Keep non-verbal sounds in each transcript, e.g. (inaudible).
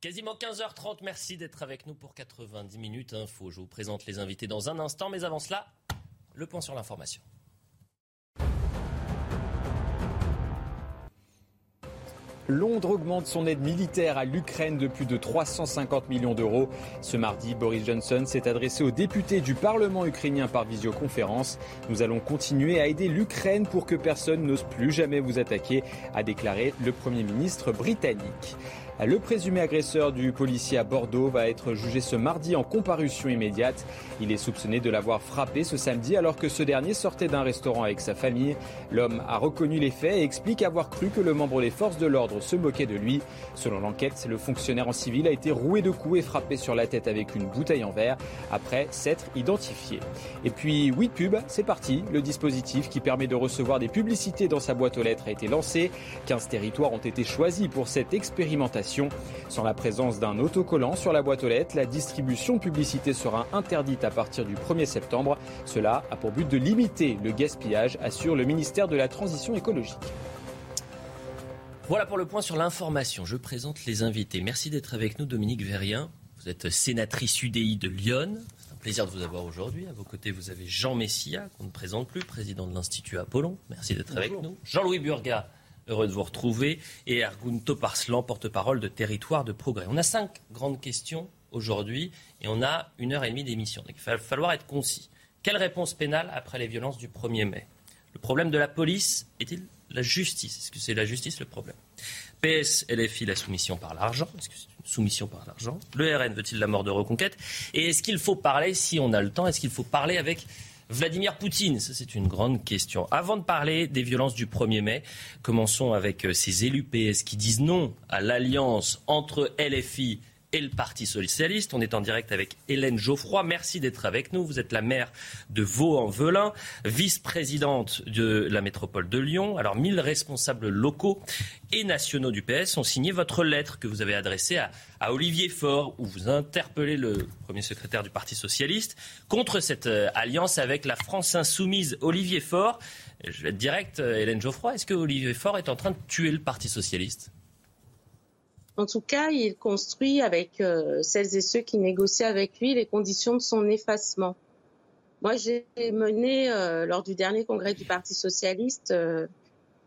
Quasiment 15h30, merci d'être avec nous pour 90 minutes info. Je vous présente les invités dans un instant, mais avant cela, le point sur l'information. Londres augmente son aide militaire à l'Ukraine de plus de 350 millions d'euros. Ce mardi, Boris Johnson s'est adressé aux députés du Parlement ukrainien par visioconférence. Nous allons continuer à aider l'Ukraine pour que personne n'ose plus jamais vous attaquer, a déclaré le Premier ministre britannique. Le présumé agresseur du policier à Bordeaux va être jugé ce mardi en comparution immédiate. Il est soupçonné de l'avoir frappé ce samedi alors que ce dernier sortait d'un restaurant avec sa famille. L'homme a reconnu les faits et explique avoir cru que le membre des forces de l'ordre se moquait de lui. Selon l'enquête, le fonctionnaire en civil a été roué de coups et frappé sur la tête avec une bouteille en verre après s'être identifié. Et puis, oui pub, c'est parti. Le dispositif qui permet de recevoir des publicités dans sa boîte aux lettres a été lancé. 15 territoires ont été choisis pour cette expérimentation. Sans la présence d'un autocollant sur la boîte aux lettres, la distribution de publicité sera interdite à partir du 1er septembre. Cela a pour but de limiter le gaspillage, assure le ministère de la Transition écologique. Voilà pour le point sur l'information. Je présente les invités. Merci d'être avec nous, Dominique Verrien. Vous êtes sénatrice UDI de Lyon. C'est un plaisir de vous avoir aujourd'hui. À vos côtés, vous avez Jean Messia, qu'on ne présente plus, président de l'Institut Apollon. Merci d'être avec nous. Jean-Louis Burga, Heureux de vous retrouver. Et Ergun Toparslan, porte-parole de Territoire de Progrès. On a cinq grandes questions aujourd'hui et on a une heure et demie d'émission. Il va falloir être concis. Quelle réponse pénale après les violences du 1er mai? Le problème de la police est-il la justice? Est-ce que c'est la justice le problème? PS, LFI, la soumission par l'argent Est-ce que c'est une soumission par l'argent? Le RN veut-il la mort de reconquête? Et est-ce qu'il faut parler, si on a le temps, est-ce qu'il faut parler avec Vladimir Poutine, ça c'est une grande question. Avant de parler des violences du 1er mai, commençons avec euh, ces élus PS qui disent non à l'alliance entre LFI et le Parti socialiste. On est en direct avec Hélène Geoffroy. Merci d'être avec nous. Vous êtes la maire de Vaux-en-Velin, vice-présidente de la métropole de Lyon. Alors, 1000 responsables locaux et nationaux du PS ont signé votre lettre que vous avez adressée à, à Olivier Faure, où vous interpellez le premier secrétaire du Parti socialiste contre cette euh, alliance avec la France insoumise. Olivier Faure, je vais être direct, euh, Hélène Geoffroy, est-ce que Olivier Faure est en train de tuer le Parti socialiste? En tout cas, il construit avec euh, celles et ceux qui négocient avec lui les conditions de son effacement. Moi, j'ai mené, euh, lors du dernier congrès du Parti socialiste, euh,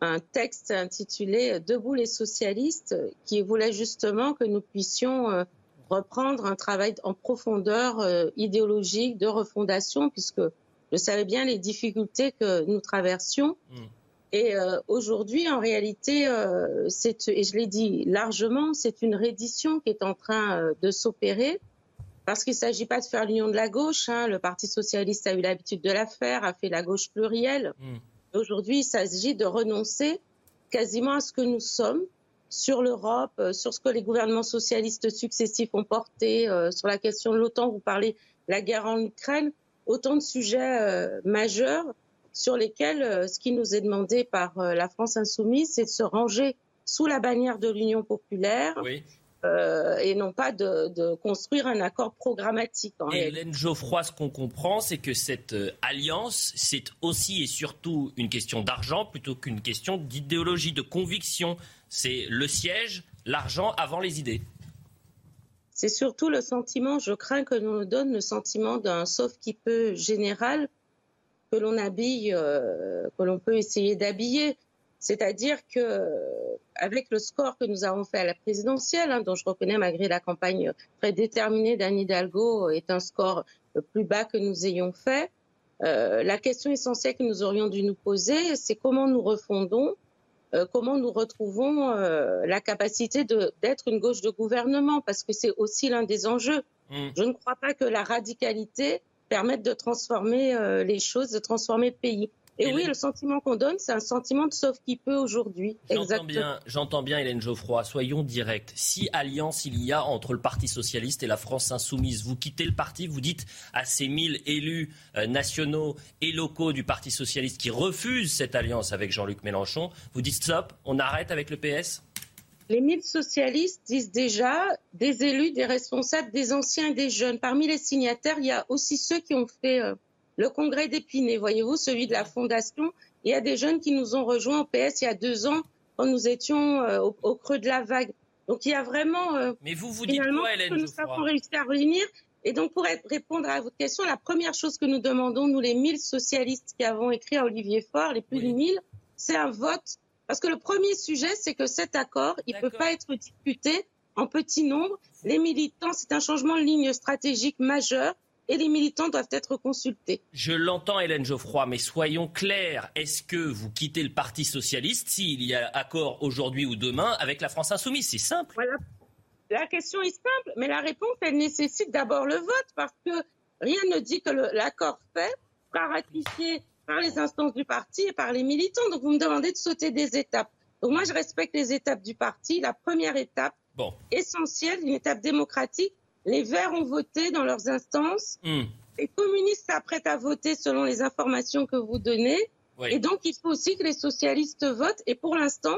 un texte intitulé Debout les socialistes, qui voulait justement que nous puissions reprendre un travail en profondeur idéologique de refondation, puisque je savais bien les difficultés que nous traversions. Mmh. Et euh, aujourd'hui, en réalité, euh, et je l'ai dit largement, c'est une reddition qui est en train euh, de s'opérer, parce qu'il ne s'agit pas de faire l'union de la gauche. Hein, le Parti socialiste a eu l'habitude de la faire, a fait la gauche plurielle. Mm. Aujourd'hui, il s'agit de renoncer quasiment à ce que nous sommes sur l'Europe, euh, sur ce que les gouvernements socialistes successifs ont porté, euh, sur la question de l'OTAN. Vous parlez de la guerre en Ukraine, autant de sujets majeurs sur lesquels euh, ce qui nous est demandé par euh, la France insoumise, c'est de se ranger sous la bannière de l'Union populaire. Euh, et non pas de, construire un accord programmatique. et Hélène Geoffroy, ce qu'on comprend, c'est que cette alliance, c'est aussi et surtout une question d'argent plutôt qu'une question d'idéologie, de conviction. C'est le siège, l'argent avant les idées. C'est surtout le sentiment, je crains que l'on nous donne le sentiment d'un sauf qui peut général que l'on habille, euh, que l'on peut essayer d'habiller. C'est-à-dire que avec le score que nous avons fait à la présidentielle, hein, dont je reconnais malgré la campagne très déterminée d'Anne Hidalgo, est un score plus bas que nous ayons fait. Euh, la question essentielle que nous aurions dû nous poser, c'est comment nous refondons, euh, comment nous retrouvons euh, la capacité d'être une gauche de gouvernement, parce que c'est aussi l'un des enjeux. Mmh. Je ne crois pas que la radicalité permettre de transformer euh, les choses, de transformer le pays. Et, oui, le sentiment qu'on donne, c'est un sentiment de sauf qui peut aujourd'hui. J'entends bien, j'entends bien, Hélène Geoffroy. Soyons directs. Si alliance il y a entre le Parti socialiste et la France insoumise, vous quittez le parti, vous dites à ces 1000 élus euh, nationaux et locaux du Parti socialiste qui refusent cette alliance avec Jean-Luc Mélenchon, vous dites stop, on arrête avec le PS les 1000 socialistes disent déjà des élus, des responsables, des anciens et des jeunes. Parmi les signataires, il y a aussi ceux qui ont fait euh, le congrès d'Épinay, voyez-vous, celui de la Fondation. Il y a des jeunes qui nous ont rejoints au PS il y a deux ans quand nous étions euh, au, creux de la vague. Donc il y a vraiment. Euh, Mais vous vous dites quoi, Hélène que Nous avons réussi à réunir. Et donc pour répondre à votre question, la première chose que nous demandons, nous les 1000 socialistes qui avons écrit à Olivier Faure, les plus de 1000, c'est un vote. Parce que le premier sujet, c'est que cet accord, il ne peut pas être discuté en petit nombre. Les militants, c'est un changement de ligne stratégique majeur et les militants doivent être consultés. Je l'entends, Hélène Geoffroy, mais soyons clairs. Est-ce que vous quittez le Parti socialiste s'il y a accord aujourd'hui ou demain avec la France insoumise? C'est simple. Voilà. La question est simple, mais la réponse, elle nécessite d'abord le vote, parce que rien ne dit que l'accord fait sera ratifié par les instances du parti et par les militants. Donc vous me demandez de sauter des étapes. Donc moi, je respecte les étapes du parti. La première étape, essentielle, une étape démocratique, les Verts ont voté dans leurs instances. Hmm. Les communistes s'apprêtent à voter selon les informations que vous donnez. Et donc, il faut aussi que les socialistes votent. Et pour l'instant,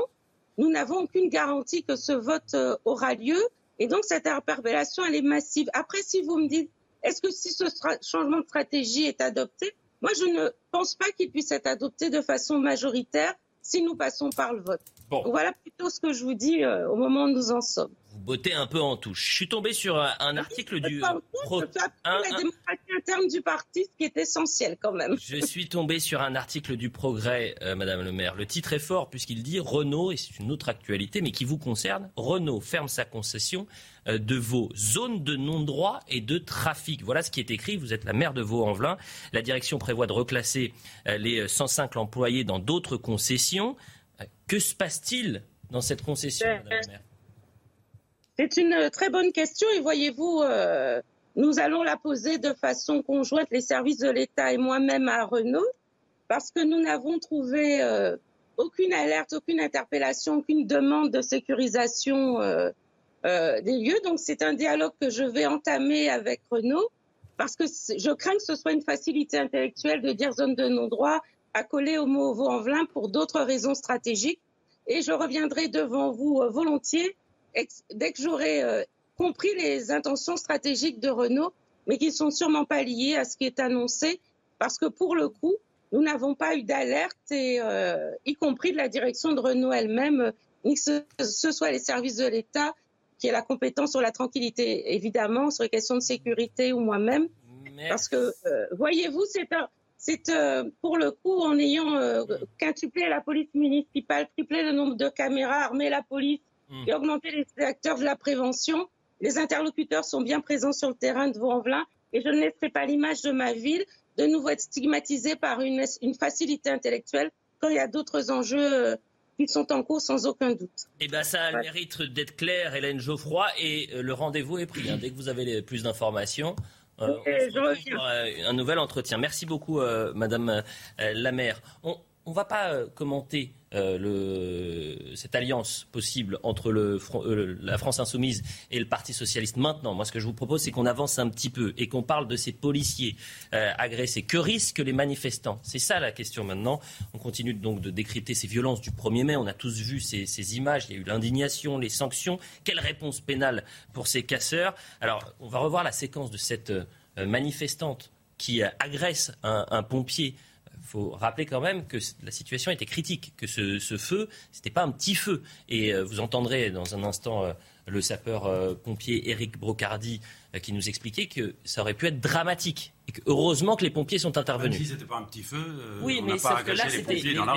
nous n'avons aucune garantie que ce vote euh, aura lieu. Et donc, cette interpellation, elle est massive. Après, si vous me dites, est-ce que si ce changement de stratégie est adopté, moi, je ne pense pas qu'il puisse être adopté de façon majoritaire si nous passons par le vote. Voilà plutôt ce que je vous dis euh, au moment où nous en sommes. Vous bottez un peu en touche. Je suis tombé sur un, article du. Pro... un, la démocratie interne du parti, ce qui est essentiel quand même. Je suis tombé sur un article du Progrès, euh, Madame le maire. Le titre est fort puisqu'il dit Renault, et c'est une autre actualité, mais qui vous concerne, Renault ferme sa concession euh, de vos zones de non-droit et de trafic. Voilà ce qui est écrit. Vous êtes la maire de Vaux-en-Velin. La direction prévoit de reclasser les 105 employés dans d'autres concessions. Que se passe-t-il dans cette concession, Madame la maire? C'est une très bonne question et voyez-vous, euh, nous allons la poser de façon conjointe, les services de l'État et moi-même à Renault, parce que nous n'avons trouvé euh, aucune alerte, aucune interpellation, aucune demande de sécurisation euh, des lieux. Donc c'est un dialogue que je vais entamer avec Renault, parce que je crains que ce soit une facilité intellectuelle de dire zone de non-droit accolé au mot Vaux-en-Velin pour d'autres raisons stratégiques. Et je reviendrai devant vous euh, volontiers dès que j'aurai euh, compris les intentions stratégiques de Renault, mais qui sont sûrement pas liées à ce qui est annoncé, parce que pour le coup, nous n'avons pas eu d'alerte, et euh, y compris de la direction de Renault elle-même, ni que ce, soit les services de l'État, qui est la compétence sur la tranquillité, évidemment, sur les questions de sécurité ou moi-même. Parce que, voyez-vous, c'est euh, pour le coup en ayant euh, quintuplé la police municipale, triplé le nombre de caméras, armé la police hmm. et augmenté les acteurs de la prévention. Les interlocuteurs sont bien présents sur le terrain de Vaux-en-Velin et je ne laisserai pas l'image de ma ville de nouveau être stigmatisée par une, facilité intellectuelle quand il y a d'autres enjeux euh, qui sont en cours sans aucun doute. Eh bien, ça a le mérite d'être clair, Hélène Geoffroy, et le rendez-vous est pris. Hein. Dès que vous avez plus d'informations, euh, euh, un nouvel entretien. Merci beaucoup, euh, Madame la maire. On ne va pas commenter cette alliance possible entre la France insoumise et le Parti socialiste maintenant. Moi, ce que je vous propose, c'est qu'on avance un petit peu et qu'on parle de ces policiers agressés. Que risquent les manifestants? C'est ça la question maintenant. On continue donc de décrypter ces violences du 1er mai. On a tous vu ces, images. Il y a eu l'indignation, les sanctions. Quelle réponse pénale pour ces casseurs? Alors, on va revoir la séquence de cette euh, manifestante qui agresse un, pompier, faut rappeler quand même que la situation était critique, que ce, feu, ce n'était pas un petit feu. Et euh, vous entendrez dans un instant euh, le sapeur-pompier Eric Brocardi qui nous expliquait que ça aurait pu être dramatique. Et que heureusement que les pompiers sont intervenus. Même si c'était pas un petit feu, oui, mais sauf que là, les,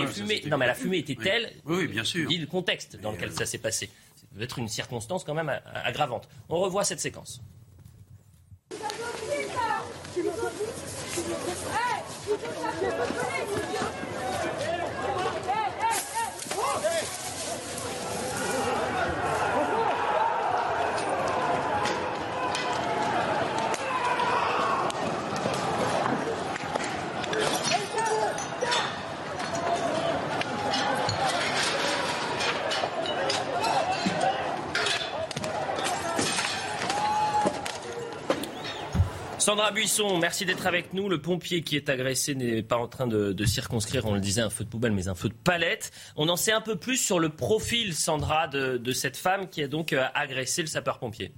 fumées. Non, mais la fumée était telle. Oui, bien sûr. Dit le contexte dans lequel ça s'est passé. C'est peut-être une circonstance quand même aggravante. On revoit cette séquence. Sandra Buisson, merci d'être avec nous. Le pompier qui est agressé n'est pas en train de, circonscrire, on le disait, un feu de poubelle, mais un feu de palette. On en sait un peu plus sur le profil, Sandra, de cette femme qui a donc euh, agressé le sapeur-pompier.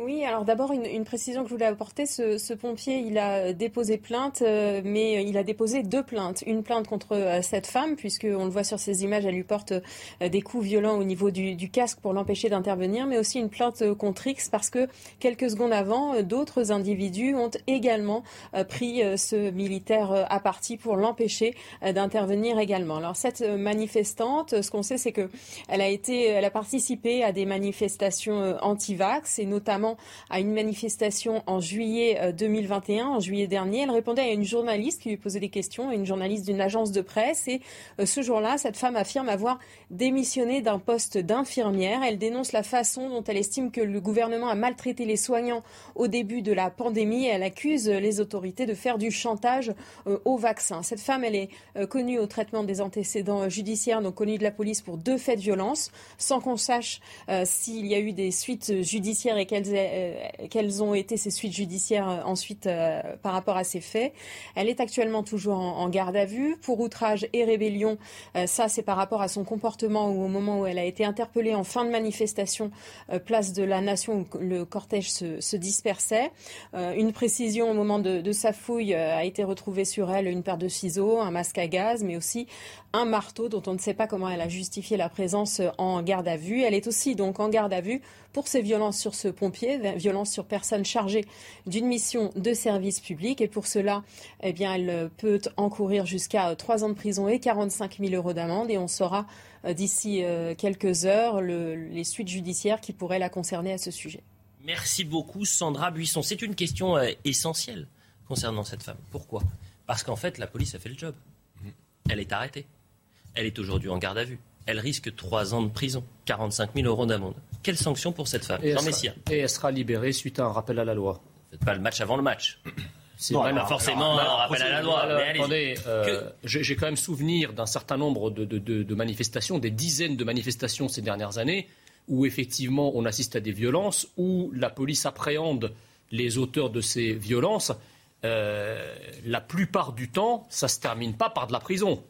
Oui, alors d'abord une, précision que je voulais apporter. Ce, pompier, il a déposé plainte, euh, mais il a déposé deux plaintes. Une plainte contre euh, cette femme, puisque on le voit sur ces images, elle lui porte euh, des coups violents au niveau du, casque pour l'empêcher d'intervenir, mais aussi une plainte contre X parce que quelques secondes avant, d'autres individus ont également pris ce militaire à partie pour l'empêcher d'intervenir également. Alors cette manifestante, ce qu'on sait, c'est que elle a elle a participé à des manifestations anti-vax et notamment à une manifestation en juillet 2021, euh, en juillet dernier. Elle répondait à une journaliste qui lui posait des questions, une journaliste d'une agence de presse. Et euh, ce jour-là, cette femme affirme avoir démissionné d'un poste d'infirmière. Elle dénonce la façon dont elle estime que le gouvernement a maltraité les soignants au début de la pandémie. Elle accuse les autorités de faire du chantage euh, au vaccin. Cette femme, elle est connue au traitement des antécédents judiciaires, donc connue de la police pour deux faits de violence, sans qu'on sache s'il y a eu des suites judiciaires et quelles euh, quelles ont été ses suites judiciaires euh, ensuite euh, par rapport à ces faits. Elle est actuellement toujours en, garde à vue pour outrage et rébellion. ça, c'est par rapport à son comportement au moment où elle a été interpellée en fin de manifestation place de la Nation où le cortège se, dispersait. une précision au moment de, de sa fouille a été retrouvée sur elle une paire de ciseaux, un masque à gaz, mais aussi un marteau dont on ne sait pas comment elle a justifié la présence en garde à vue. Elle est aussi donc en garde à vue pour ses violences sur ce pompier, violences sur personne chargée d'une mission de service public. Et pour cela, eh bien, elle peut encourir jusqu'à trois ans de prison et 45 000 euros d'amende. Et on saura euh, d'ici euh, quelques heures les suites judiciaires qui pourraient la concerner à ce sujet. Merci beaucoup, Sandra Buisson. C'est une question euh, essentielle concernant cette femme. Pourquoi? Parce qu'en fait, la police a fait le job. Elle est arrêtée. Elle est aujourd'hui en garde à vue. Elle risque trois ans de prison, 45 000 euros d'amende. Quelle sanction pour cette femme et elle, sera, et elle sera libérée suite à un rappel à la loi. Faites pas le match avant le match. (clears throat) C'est forcément un rappel à la loi. Euh, j'ai quand même souvenir d'un certain nombre de, manifestations, des dizaines de manifestations ces dernières années, où effectivement on assiste à des violences, où la police appréhende les auteurs de ces violences. Euh, la plupart du temps, ça ne se termine pas par de la prison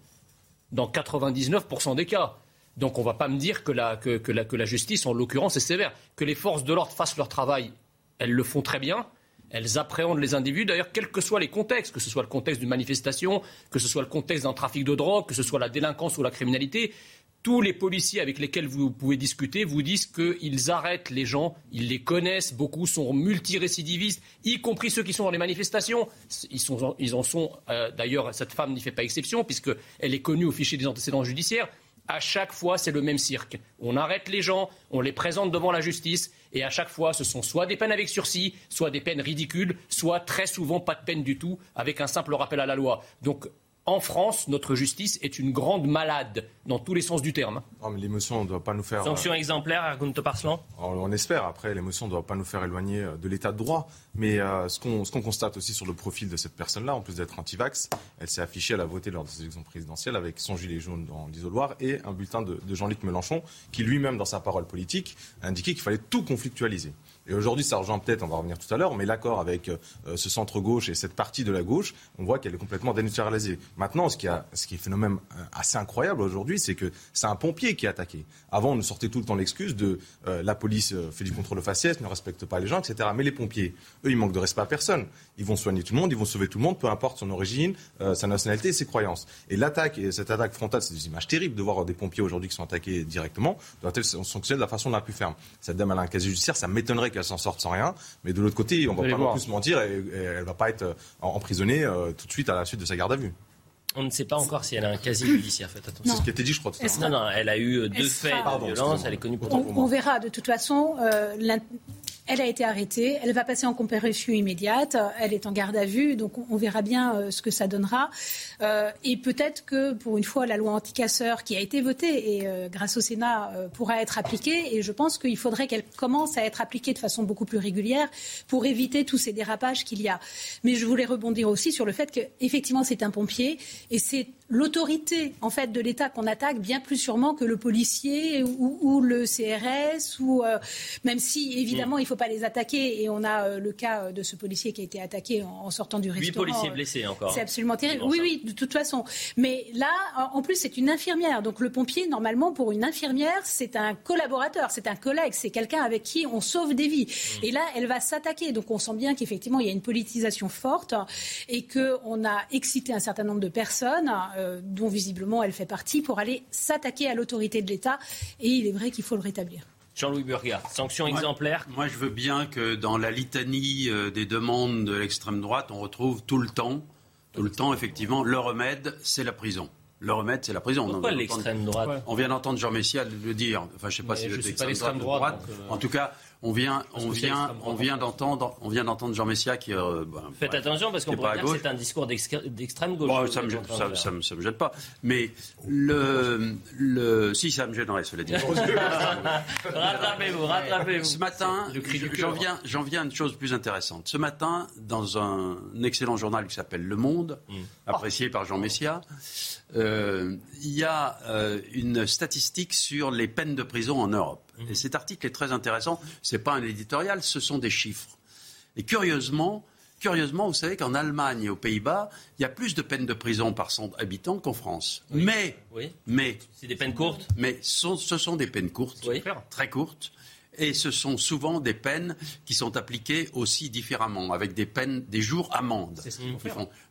dans 99% des cas. Donc on ne va pas me dire que la, justice, en l'occurrence, est sévère. Que les forces de l'ordre fassent leur travail, elles le font très bien. Elles appréhendent les individus, d'ailleurs, quels que soient les contextes, que ce soit le contexte d'une manifestation, que ce soit le contexte d'un trafic de drogue, que ce soit la délinquance ou la criminalité tous les policiers avec lesquels vous pouvez discuter vous disent qu'ils arrêtent les gens, ils les connaissent, beaucoup sont multirécidivistes, y compris ceux qui sont dans les manifestations. Ils en sont, euh, d'ailleurs, cette femme n'y fait pas exception, puisqu'elle est connue au fichier des antécédents judiciaires. À chaque fois, c'est le même cirque. On arrête les gens, on les présente devant la justice, et à chaque fois, ce sont soit des peines avec sursis, soit des peines ridicules, soit très souvent pas de peine du tout, avec un simple rappel à la loi. En France, notre justice est une grande malade dans tous les sens du terme. l'émotion ne doit pas nous faire. Sanction euh, exemplaire, Argunto Parslan on, espère. Après, l'émotion ne doit pas nous faire éloigner euh, de l'état de droit. Mais euh, ce qu'on constate aussi sur le profil de cette personne-là, en plus d'être anti-vax, elle s'est affichée, elle a voté lors des élections présidentielles avec son gilet jaune dans l'isoloir et un bulletin de, de Jean-Luc Mélenchon qui lui-même, dans sa parole politique, a indiqué qu'il fallait tout conflictualiser. Et aujourd'hui, ça rejoint peut-être, on va revenir tout à l'heure, mais l'accord avec euh, ce centre-gauche et cette partie de la gauche, on voit qu'elle est complètement dénaturalisée. Maintenant, ce qui, est phénomène euh, assez incroyable aujourd'hui, c'est que c'est un pompier qui est attaqué. Avant, on nous sortait tout le temps l'excuse de euh, la police fait du contrôle faciès, ne respecte pas les gens, etc. Mais les pompiers, eux, ils manquent de respect à personne. Ils vont soigner tout le monde, ils vont sauver tout le monde, peu importe son origine, sa nationalité ses croyances. Et l'attaque, et cette attaque frontale, c'est des images terribles de voir des pompiers aujourd'hui qui sont attaqués directement, doit-elle sanctionner de la façon la plus ferme? Cette dame, elle a un casier judiciaire, ça m'étonnerait qu'elle s'en sorte sans rien. Mais de l'autre côté, on ne va pas non plus se mentir et, elle ne va pas être euh, emprisonnée euh, tout de suite à la suite de sa garde à vue. On ne sait pas encore si elle a un casier judiciaire. Faites attention. C'est ce qui a été dit, je crois. Tout non, non, elle a eu deux faits de violence. Elle est connue pour. On, on verra. De toute façon, euh, elle a été arrêtée, elle va passer en comparution immédiate, elle est en garde à vue, donc on, verra bien euh, ce que ça donnera. Euh, et peut-être que pour une fois, la loi anticasseur qui a été votée et euh, grâce au Sénat pourra être appliquée. Et je pense qu'il faudrait qu'elle commence à être appliquée de façon beaucoup plus régulière pour éviter tous ces dérapages qu'il y a. Mais je voulais rebondir aussi sur le fait qu'effectivement, c'est un pompier et c'est l'autorité en fait de l'État qu'on attaque bien plus sûrement que le policier ou, le CRS ou euh, même si évidemment mm. il ne faut pas les attaquer et on a euh, le cas de ce policier qui a été attaqué en, sortant du restaurant. Huit policiers blessés encore. C'est absolument terrible. Oui oui de toute façon. Mais là en plus c'est une infirmière donc le pompier normalement pour une infirmière c'est un collaborateur c'est un collègue c'est quelqu'un avec qui on sauve des vies mm. et là elle va s'attaquer donc on sent bien qu'effectivement il y a une politisation forte et que on a excité un certain nombre de personnes euh, dont visiblement elle fait partie, pour aller s'attaquer à l'autorité de l'État. Et il est vrai qu'il faut le rétablir. Jean-Louis Burga, sanction exemplaire. Moi, je veux bien que dans la litanie euh, des demandes de l'extrême droite, on retrouve tout le temps, tout le temps, effectivement, le remède, c'est la prison. Le remède, c'est la prison. Pourquoi l'extrême droite On vient d'entendre Jean Messia le dire. Enfin, je ne sais pas si c'est l'extrême droite. Euh, en tout cas, on vient, on vient, on vient d'entendre, on vient d'entendre Jean Messia qui. Euh, bah, Faites attention parce qu'on pourrait dire que c'est un discours d'extrême gauche. ça, me, ça, me, pas. (laughs) Mais le, le, si ça me gênerait, cela dit. (laughs) rattrapez-vous, rattrapez-vous. Ce matin, j'en viens, j'en viens à une chose plus intéressante. Ce matin, dans un excellent journal qui s'appelle Le Monde, mm. apprécié par Jean Messia. Euh, il y a euh, une statistique sur les peines de prison en Europe. Et cet article est très intéressant. Ce n'est pas un éditorial, ce sont des chiffres. Et curieusement, curieusement vous savez qu'en Allemagne et aux Pays-Bas, il y a plus de peines de prison par 100 habitants qu'en France. Mais, mais. C'est des peines courtes Mais ce sont des peines courtes, très courtes et ce sont souvent des peines qui sont appliquées aussi différemment, avec des peines, des jours amendes. C'est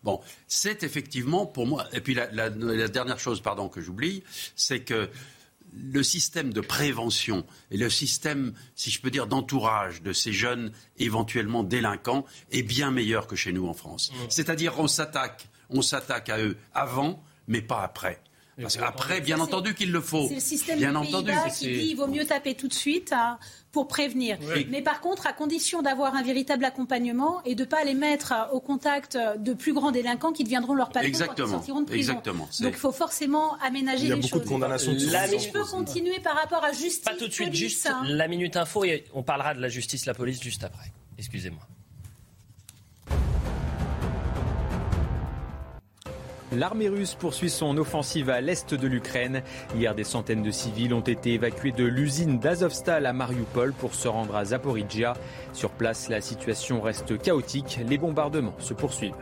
Bon, c'est effectivement pour moi. Et puis la, dernière chose, pardon, que j'oublie, c'est que le système de prévention et le système, si je peux dire, d'entourage de ces jeunes éventuellement délinquants est bien meilleur que chez nous en France. Mmh. C'est-à-dire qu'on s'attaque, on s'attaque à eux avant, mais pas après. Parce qu'après, bien entendu qu'il le faut. C'est le système bien entendu. qui dit qu'il vaut mieux taper tout de suite hein, pour prévenir. Mais par contre, à condition d'avoir un véritable accompagnement et de ne pas les mettre au contact de plus grands délinquants qui deviendront leur patron quand ils sortiront de prison. Exactement. Donc il faut forcément aménager les choses. Il y a beaucoup de condamnations. De je peux continuer par rapport à justice. Pas tout de suite, juste hein. la minute info et on parlera de la justice, la police juste après. Excusez-moi. L'armée russe poursuit son offensive à l'est de l'Ukraine. Hier, des centaines de civils ont été évacués de l'usine d'Azovstal à Mariupol pour se rendre à Zaporizhia. Sur place, la situation reste chaotique. Les bombardements se poursuivent.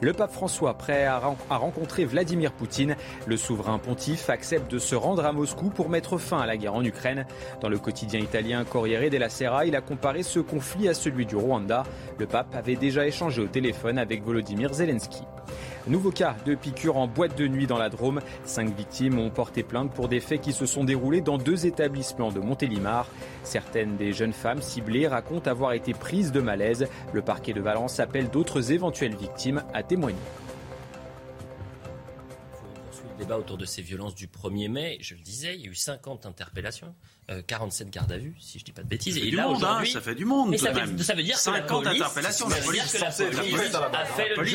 Le pape François, prêt à, rencontrer Vladimir Poutine, le souverain pontife accepte de se rendre à Moscou pour mettre fin à la guerre en Ukraine. Dans le quotidien italien Corriere della Sera, il a comparé ce conflit à celui du Rwanda. Le pape avait déjà échangé au téléphone avec Volodymyr Zelensky. Nouveau cas de piqûre en boîte de nuit dans la Drôme. Cinq victimes ont porté plainte pour des faits qui se sont déroulés dans deux établissements de Montélimar. Certaines des jeunes femmes ciblées racontent avoir été prises de malaise. Le parquet de Valence appelle d'autres éventuelles victimes à témoigner débat autour de ces violences du 1er mai. Je le disais, il y a eu 50 interpellations. 47 euh, gardes à vue, si je ne dis pas de bêtises. et là, hein, ça fait du monde. ça, veut, ça veut dire 50 interpellations. La police,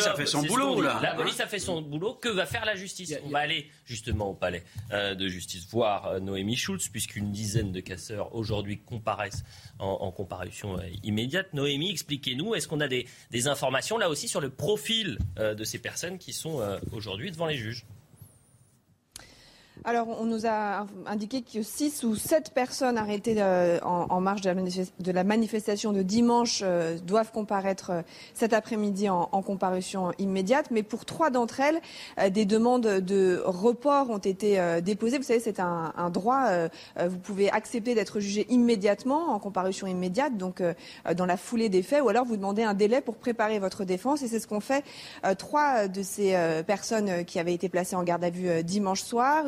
a fait son boulot. La police a fait son boulot. Que va faire la justice On va aller justement au palais euh, de justice voir euh, Noémie Schulz, puisqu'une dizaine de casseurs aujourd'hui comparaissent en, comparution immédiate. Noémie, expliquez-nous, est-ce qu'on a des, informations là aussi sur le profil de ces personnes qui sont aujourd'hui devant les juges alors, on nous a indiqué que six ou sept personnes arrêtées euh, en, marge de la, manifestation de dimanche euh, doivent comparaître euh, cet après-midi en, comparution immédiate. Mais pour trois d'entre elles, des demandes de report ont été déposées. Vous savez, c'est un, droit. vous pouvez accepter d'être jugé immédiatement en comparution immédiate, donc dans la foulée des faits, ou alors vous demandez un délai pour préparer votre défense. Et c'est ce qu'ont fait trois de ces personnes qui avaient été placées en garde à vue dimanche soir.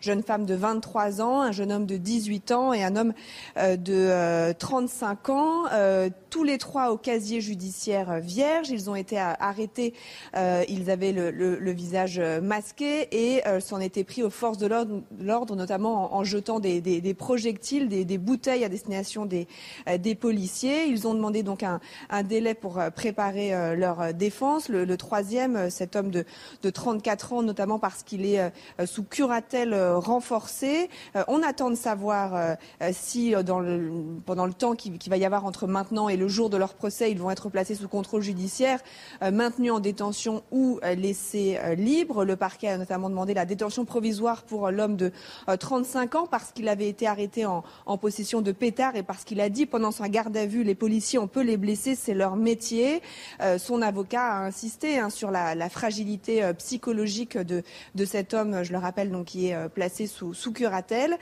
Jeune femme de 23 ans, un jeune homme de 18 ans et un homme euh, de 35 euh, ans. Euh, tous les trois au casier judiciaire vierge. Ils ont été arrêtés. ils avaient le, visage masqué et s'en étaient pris aux forces de l'ordre, notamment en, jetant des, projectiles, des, bouteilles à destination des, policiers. Ils ont demandé donc un, délai pour préparer leur défense. Le, troisième, cet homme de, de 34 ans, notamment parce qu'il est sous curatelle euh, renforcée. Euh, on attend de savoir euh, si, pendant le temps qu'il va y avoir entre maintenant et le jour de leur procès, ils vont être placés sous contrôle judiciaire, maintenus en détention ou laissés libres. Le parquet a notamment demandé la détention provisoire pour l'homme de 35 ans parce qu'il avait été arrêté en, possession de pétards et parce qu'il a dit pendant sa garde à vue, les policiers, on peut les blesser, c'est leur métier. son avocat a insisté hein, sur la, fragilité psychologique de, de cet homme, je le rappelle, donc qui est placé sous, sous curatelle.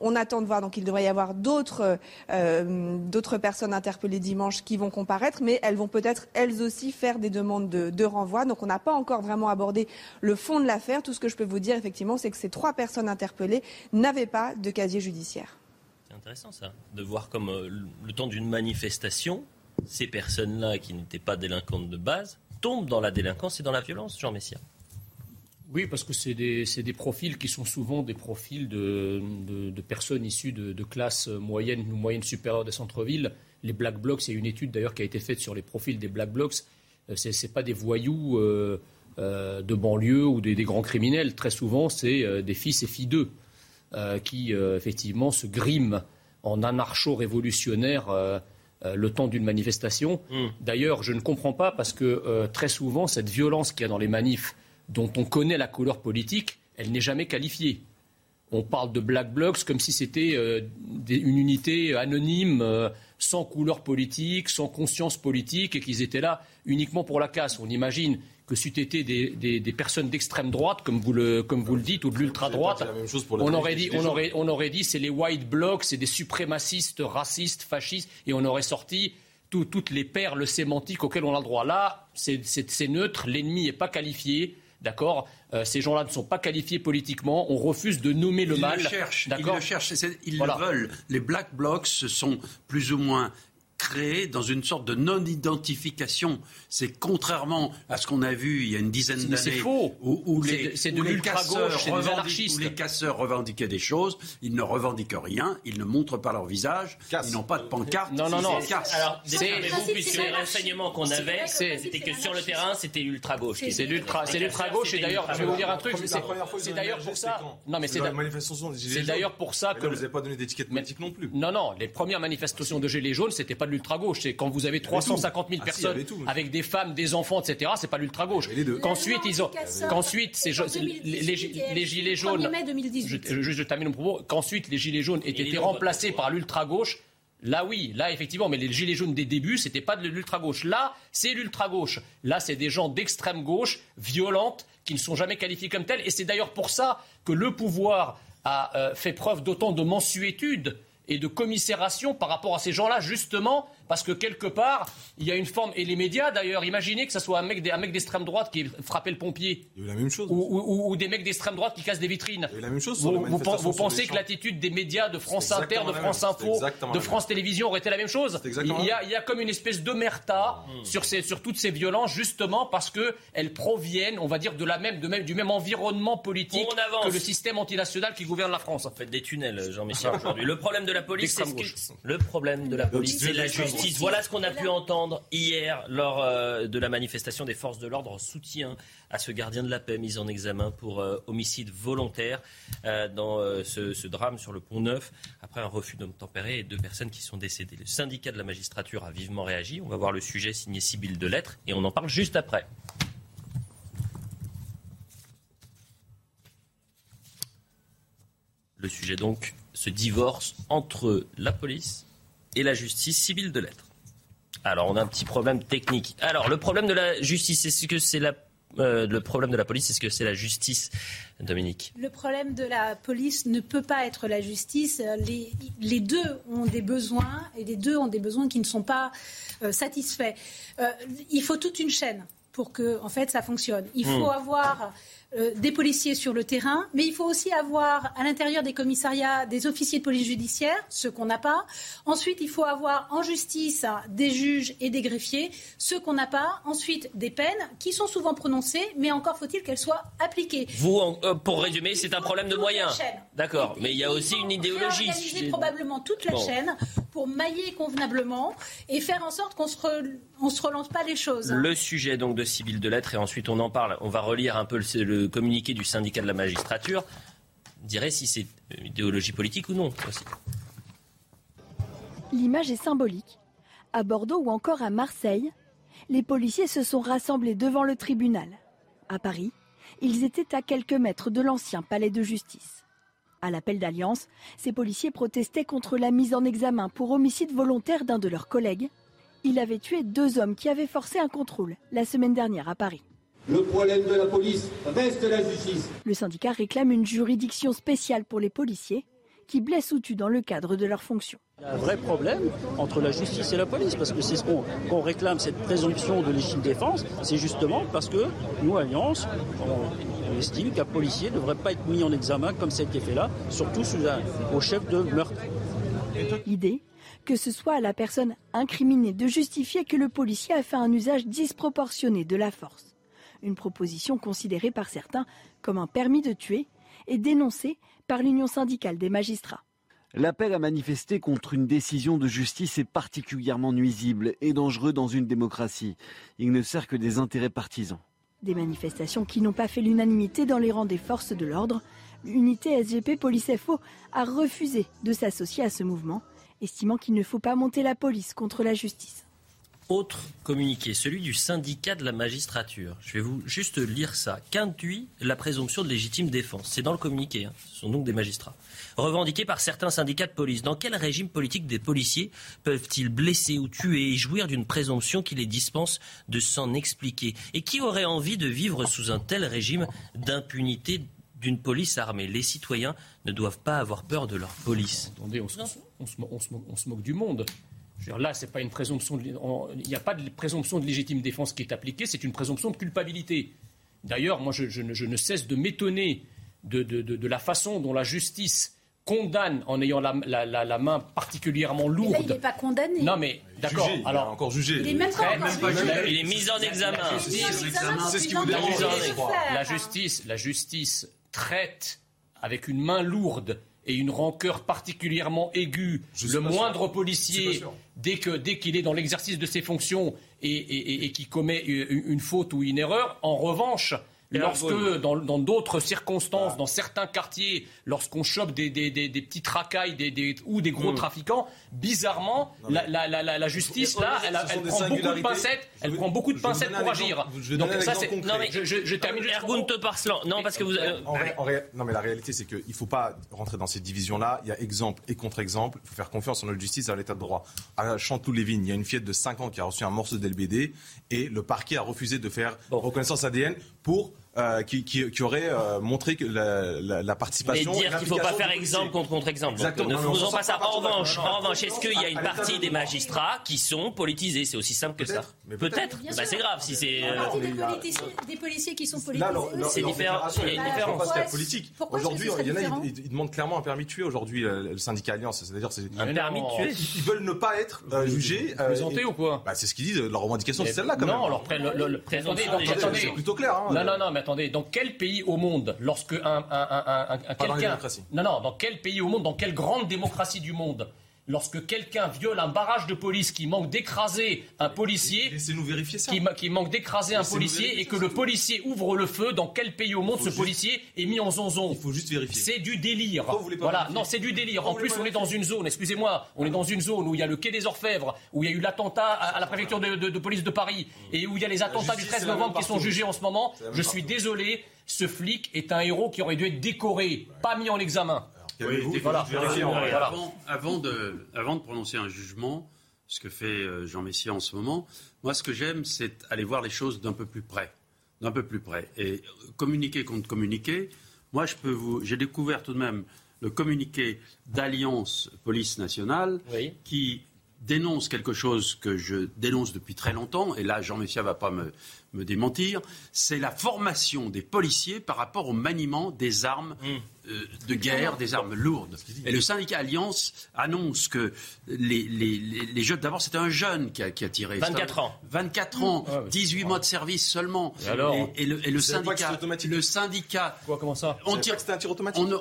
On attend de voir, donc il devrait y avoir d'autres euh, personnes interpellées dimanche qui vont comparaître, mais elles vont peut-être elles aussi faire des demandes de, renvoi. Donc on n'a pas encore vraiment abordé le fond de l'affaire. Tout ce que je peux vous dire, effectivement, c'est que ces trois personnes interpellées n'avaient pas de casier judiciaire. C'est intéressant ça, de voir comme euh, le temps d'une manifestation, ces personnes-là qui n'étaient pas délinquantes de base tombent dans la délinquance et dans la violence, Jean Messia. Oui, parce que c'est des, des, profils qui sont souvent des profils de, personnes issues de, classes moyennes ou moyennes supérieures des centres-villes. Les Black Blocs, il y a une étude d'ailleurs qui a été faite sur les profils des Black Blocs. Euh, ce n'est pas des voyous euh, euh, de banlieue ou des, grands criminels. Très souvent, c'est des fils et filles d'eux qui, effectivement, se griment en anarcho-révolutionnaires le temps d'une manifestation. Hmm. D'ailleurs, je ne comprends pas parce que très souvent, cette violence qu'il y a dans les manifs, dont on connaît la couleur politique, elle n'est jamais qualifiée. On parle de Black Blocs comme si c'était euh, une unité anonyme, euh, sans couleur politique, sans conscience politique, et qu'ils étaient là uniquement pour la casse. On imagine que c'eût été des, personnes d'extrême droite, comme vous le, comme vous le dites, ou de l'ultra-droite, on, aurait dit, on, aurait, on aurait dit c'est les white blocs, c'est des suprémacistes, racistes, fascistes, et on aurait sorti toutes les perles sémantiques auxquelles on a le droit. Là, c'est neutre, l'ennemi n'est pas qualifié. D'accord euh, Ces gens-là ne sont pas qualifiés politiquement. On refuse de nommer le mal. Ils le cherchent. Ils le cherchent. Ils le veulent. Les Black Blocs ce sont plus ou moins créé dans une sorte de non-identification. C'est contrairement à ce qu'on a vu il y a une dizaine d'années. C'est faux. Où, les, casseurs où les casseurs revendiquaient des choses, ils ne revendiquent rien, ils ne montrent pas leur visage, ils n'ont pas de pancarte. Non, non, non. Alors, vous puisque les renseignements qu'on avait, c'était que sur le terrain, c'était ultra-gauche. C'est l'ultra-gauche. Et d'ailleurs, je vais vous dire un truc, c'est d'ailleurs pour ça. Non, mais c'est d'ailleurs pour ça que. Vous n'avez pas donné d'étiquette politique non plus. Non, non. Les premières manifestations de Gilets jaunes, c'était pas de l'ultra-gauche. C'est quand vous avez 350 000 ah, personnes avec des femmes, des enfants, etc. C'est pas l'ultra-gauche. Qu'ensuite, ils ont, qu'ensuite, les, gilets jaunes. Je, je, termine mon propos. Qu'ensuite, les gilets jaunes aient été remplacés par l'ultra-gauche. Là, oui, là, effectivement, mais les gilets jaunes des débuts, c'était pas de l'ultra-gauche. Là, c'est l'ultra-gauche. Là, c'est des gens d'extrême gauche, violentes, qui ne sont jamais qualifiés comme tels. Et c'est d'ailleurs pour ça que le pouvoir a euh, fait preuve d'autant de mensuétude et de commisération par rapport à ces gens-là, justement, parce que quelque part, il y a une forme. Et les médias, d'ailleurs, imaginez que ce soit un mec, un mec d'extrême droite qui frappait le pompier. Il y a eu la même chose. Ou, des mecs d'extrême droite qui cassent des vitrines. Il y a eu la même chose. Vous, vous, pensez que l'attitude des médias de France Inter, de France Info, de France Télévisions aurait été la même chose il y, a, il y, a, comme une espèce de merta mmh. sur, ces, sur toutes ces violences, justement parce qu'elles proviennent, on va dire, de la même, de même, du même environnement politique que le système antinational qui gouverne la France. En fait, des tunnels, Jean-Michel, aujourd'hui. (laughs) Le problème de la police, c'est le problème de la police, c'est la justice. Voilà ce qu'on a pu entendre hier lors euh, de la manifestation des forces de l'ordre en soutien à ce gardien de la paix mis en examen pour euh, homicide volontaire euh, dans ce, drame sur le pont Neuf après un refus d'obtempérer et deux personnes qui sont décédées. Le syndicat de la magistrature a vivement réagi. On va voir le sujet signé Sibylle de Lettres et on en parle juste après. Le sujet donc, ce divorce entre la police et la justice civile de lettres. Alors, on a un petit problème technique. Alors, le problème de la justice, est-ce que c'est la euh, le problème de la police, est-ce que c'est la justice, Dominique? Le problème de la police ne peut pas être la justice. Les, les, deux ont des besoins et les deux ont des besoins qui ne sont pas euh, satisfaits. Euh, il faut toute une chaîne pour que, en fait, ça fonctionne. Il faut hmm. avoir euh, des policiers sur le terrain, mais il faut aussi avoir à l'intérieur des commissariats des officiers de police judiciaire, ce qu'on n'a pas. Ensuite, il faut avoir en justice des juges et des greffiers, ce qu'on n'a pas. Ensuite, des peines qui sont souvent prononcées, mais encore faut-il qu'elles soient appliquées. Vous, euh, pour résumer, c'est un problème de moyens. D'accord, mais il y a aussi une idéologie. Organiser probablement toute la chaîne pour mailler convenablement et faire en sorte qu'on se, se relance pas les choses. Le sujet donc de civil de lettres et ensuite on en parle. On va relire un peu le communiqué du syndicat de la magistrature dirait si c'est une idéologie politique ou non. L'image est symbolique. À Bordeaux ou encore à Marseille, les policiers se sont rassemblés devant le tribunal. À Paris, ils étaient à quelques mètres de l'ancien palais de justice. À l'appel d'alliance, ces policiers protestaient contre la mise en examen pour homicide volontaire d'un de leurs collègues. Il avait tué deux hommes qui avaient forcé un contrôle la semaine dernière à Paris. Le problème de la police reste la justice. Le syndicat réclame une juridiction spéciale pour les policiers qui blessent ou tuent dans le cadre de leur fonction. Il y a un vrai problème entre la justice et la police, parce que c'est ce qu'on réclame, cette présomption de légitime défense, c'est justement parce que nous, Alliance, on, estime qu'un policier ne devrait pas être mis en examen comme ça a été fait là, surtout sous un, au chef de meurtre. L'idée que ce soit à la personne incriminée de justifier que le policier a fait un usage disproportionné de la force. Une proposition considérée par certains comme un permis de tuer et dénoncée par l'Union syndicale des magistrats. L'appel à manifester contre une décision de justice est particulièrement nuisible et dangereux dans une démocratie. Il ne sert que des intérêts partisans. Des manifestations qui n'ont pas fait l'unanimité dans les rangs des forces de l'ordre. L'unité SGP Police FO a refusé de s'associer à ce mouvement, estimant qu'il ne faut pas monter la police contre la justice. Autre communiqué, celui du syndicat de la magistrature. Je vais vous juste lire ça. Qu'induit la présomption de légitime défense? C'est dans le communiqué, hein. ce sont donc des magistrats. Revendiqué par certains syndicats de police. Dans quel régime politique des policiers peuvent-ils blesser ou tuer et jouir d'une présomption qui les dispense de s'en expliquer? Et qui aurait envie de vivre sous un tel régime d'impunité d'une police armée? Les citoyens ne doivent pas avoir peur de leur police. Attendez, on se moque du monde là, c'est pas une présomption. il n'y a pas de présomption de légitime défense qui est appliquée, c'est une présomption de culpabilité. D'ailleurs, moi, je, ne, cesse de m'étonner de, la façon dont la justice condamne en ayant la, main particulièrement lourde. il n'est pas condamné. Non, mais d'accord. Alors encore jugé. Il est même pas, Il est mis en examen. C'est ce qui vous dérange. La justice, la justice traite avec une main lourde et une rancœur particulièrement aiguë. le moindre policier, dès qu'il dès est dans l'exercice de ses fonctions et, et, et qui commet une faute ou une erreur, en revanche, Lorsque, dans d'autres circonstances, ah. dans certains quartiers, lorsqu'on chope des, des, des, des petites racailles ou des gros hmm. trafiquants, bizarrement, la, la, la, la, justice, là, elle, elle prend beaucoup de pincettes, elle prend beaucoup de pincettes pour agir. Donc ça, c'est... Non, mais je, je, je termine Ergun Parslan. Non, parce que vous... non, mais la réalité, c'est qu'il ne faut pas rentrer dans ces divisions-là. Il y a exemple et contre-exemple. Il faut faire confiance en notre justice et à l'état de droit. À Chanteloup-Lévin, il y a une fillette de 5 ans qui a reçu un morceau d'LBD et le parquet a refusé de faire reconnaissance ADN pour euh, qui, qui, qui, aurait euh, montré que la, la, la participation. Mais dire qu'il ne faut pas faire exemple contre contre-exemple. Exactement. ne faisons pas ça. En revanche, en revanche, est-ce qu'il y a une partie des magistrats qui sont politisés? C'est aussi simple que ça. Peut-être. Bah, c'est grave si c'est. Euh... Des, policiers qui sont politisés. C'est différent. Il y a une différence. politique. Aujourd'hui, il y en a, ils, demandent clairement un permis de tuer. Aujourd'hui, le syndicat Alliance, c'est-à-dire c'est un permis de tuer. Ils veulent ne pas être jugés. Présentés ou quoi? bah, C'est ce qu'ils disent. Leur revendication, c'est celle-là quand même. Non, leur Attendez, c'est plutôt clair. Non, non, non, mais attendez. Dans quel pays au monde, lorsque un, quelqu'un, non, non, dans quel pays au monde, dans quelle grande démocratie du monde, lorsque quelqu'un viole un barrage de police qui manque d'écraser un policier, nous vérifier ça. Qui, manque d'écraser un policier et que le policier ouvre le feu, dans quel pays au monde ce policier est mis en zonzon Il faut juste vérifier. C'est du délire. voilà, non, c'est du délire. en plus, on est dans une zone, excusez-moi, on est dans une zone où il y a le quai des Orfèvres, où il y a eu l'attentat à, la préfecture de, police de Paris et où il y a les attentats du 13 novembre qui sont jugés en ce moment. Je suis désolé, ce flic est un héros qui aurait dû être décoré, pas mis en examen. Avant, de, avant de prononcer un jugement, ce que fait euh, Jean Messia en ce moment, moi ce que j'aime, c'est aller voir les choses d'un peu plus près. D'un peu plus près. Et communiquer contre communiquer, moi je peux vous. J'ai découvert tout de même le communiqué d'Alliance Police Nationale qui dénonce quelque chose que je dénonce depuis très longtemps, et là Jean Messia ne va pas me, me démentir, c'est la formation des policiers par rapport au maniement des armes mmh. Euh, de guerre, des armes lourdes. Et le syndicat Alliance annonce que les, les, les jeunes, d'abord c'était un jeune qui a, qui a tiré. 24 ans. 24 ans, 18 mois de service seulement. Et, alors et, le, et le syndicat, le syndicat. Quoi, comment ça? On tire, un tir automatique. On, ne,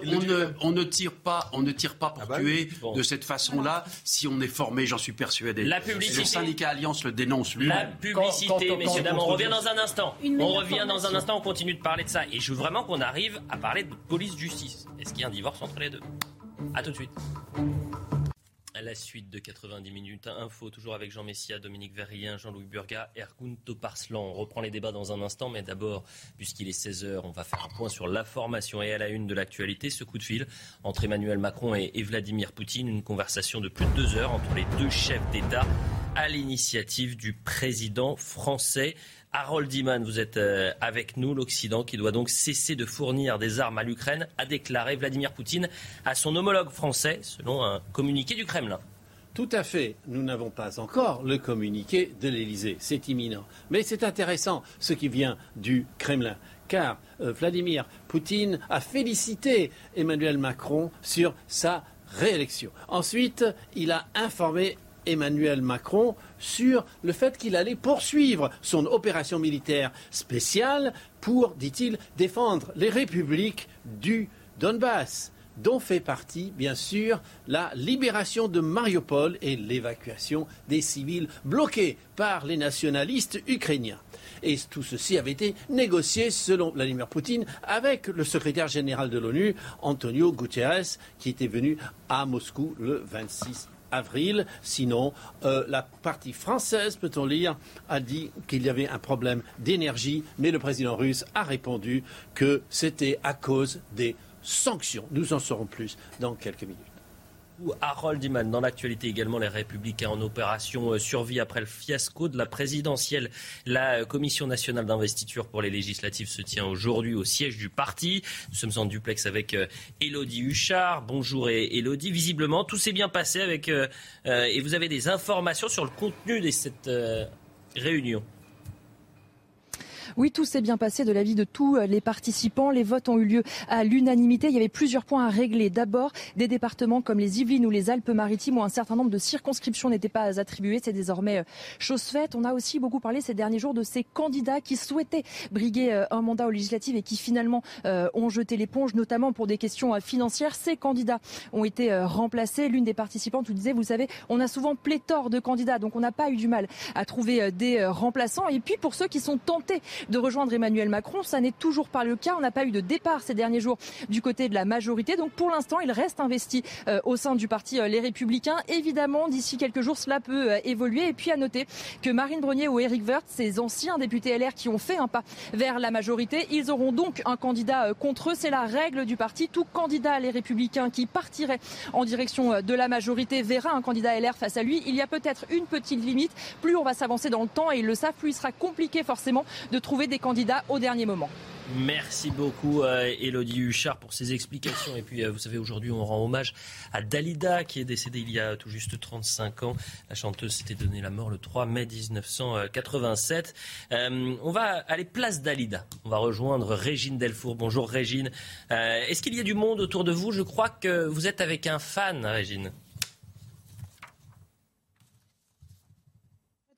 on, ne, tire pas, on ne tire pas pour ah bah tuer de cette façon-là. Si on est formé, j'en suis persuadé. La publicité. le syndicat Alliance le dénonce lui. La publicité, messieurs dames, on revient dans un instant. on revient dans un instant, on continue de parler de ça. Et je veux vraiment qu'on arrive à parler de police-justice. Est-ce qu'il y a un divorce entre les deux? A tout de suite. la suite de 90 minutes info, toujours avec Jean Messia, Dominique Verrien, Jean-Louis Burga, Ergun Toparslan. On reprend les débats dans un instant, mais d'abord, puisqu'il est 16h, on va faire un point sur l'information et à la une de l'actualité. Ce coup de fil entre Emmanuel Macron et, Vladimir Poutine, une conversation de plus de deux heures entre les deux chefs d'État à l'initiative du président français. Harold Iman, vous êtes euh, avec nous. L'Occident, qui doit donc cesser de fournir des armes à l'Ukraine, a déclaré Vladimir Poutine à son homologue français, selon un communiqué du Kremlin. Tout à fait. Nous n'avons pas encore le communiqué de l'Élysée. C'est imminent. Mais c'est intéressant ce qui vient du Kremlin. Car euh, Vladimir Poutine a félicité Emmanuel Macron sur sa réélection. Ensuite, il a informé Emmanuel Macron sur le fait qu'il allait poursuivre son opération militaire spéciale pour, dit-il, défendre les républiques du Donbass dont fait partie, bien sûr, la libération de Mariupol et l'évacuation des civils bloqués par les nationalistes ukrainiens. Et tout ceci avait été négocié, selon Vladimir Poutine, avec le secrétaire général de l'ONU, Antonio Guterres, qui était venu à Moscou le 26 avril. Sinon, euh, la partie française, peut-on lire, a dit qu'il y avait un problème d'énergie, mais le président russe a répondu que c'était à cause des sanctions. Nous en saurons plus dans quelques minutes. Harold Iman, dans l'actualité également, les Républicains en opération euh, survie après le fiasco de la présidentielle. La euh, Commission nationale d'investiture pour les législatives se tient aujourd'hui au siège du parti. Nous sommes en duplex avec Elodie euh, Huchard. Bonjour Elodie. Visiblement, tout s'est bien passé avec, et vous avez des informations sur le contenu de cette réunion. Oui, tout s'est bien passé de l'avis de tous les participants. Les votes ont eu lieu à l'unanimité. Il y avait plusieurs points à régler. D'abord, des départements comme les Yvelines ou les Alpes-Maritimes où un certain nombre de circonscriptions n'étaient pas attribuées. C'est désormais euh, chose faite. On a aussi beaucoup parlé ces derniers jours de ces candidats qui souhaitaient briguer euh, un mandat aux législatives et qui finalement euh, ont jeté l'éponge, notamment pour des questions financières. Ces candidats ont été remplacés. L'une des participantes vous disait, vous savez, on a souvent pléthore de candidats, donc on n'a pas eu du mal à trouver des remplaçants. Et puis pour ceux qui sont tentés de rejoindre Emmanuel Macron. Ça n'est toujours pas le cas. On n'a pas eu de départ ces derniers jours du côté de la majorité. Donc pour l'instant, il reste investi euh, au sein du parti euh, Les Républicains. Évidemment, d'ici quelques jours, cela peut euh, évoluer. Et puis à noter que Marine Brenier ou Éric Woerth, ces anciens députés LR qui ont fait un pas vers la majorité, ils auront donc un candidat contre eux. C'est la règle du parti. Tout candidat Les Républicains qui partirait en direction de la majorité verra un candidat LR face à lui. Il y a peut-être une petite limite. Plus on va s'avancer dans le temps, et ils le savent, plus il sera compliqué forcément de trouver des candidats au dernier moment. Merci beaucoup à Elodie Huchard pour ses explications. Et puis, euh, vous savez, aujourd'hui, on rend hommage à Dalida, qui est décédée il y a tout juste 35 ans. La chanteuse s'était donné la mort le 3 mai 1987. Euh, on va aller place Dalida. On va rejoindre Régine Delfour. Bonjour Régine. Euh, est-ce qu'il y a du monde autour de vous? Je crois que vous êtes avec un fan, Régine.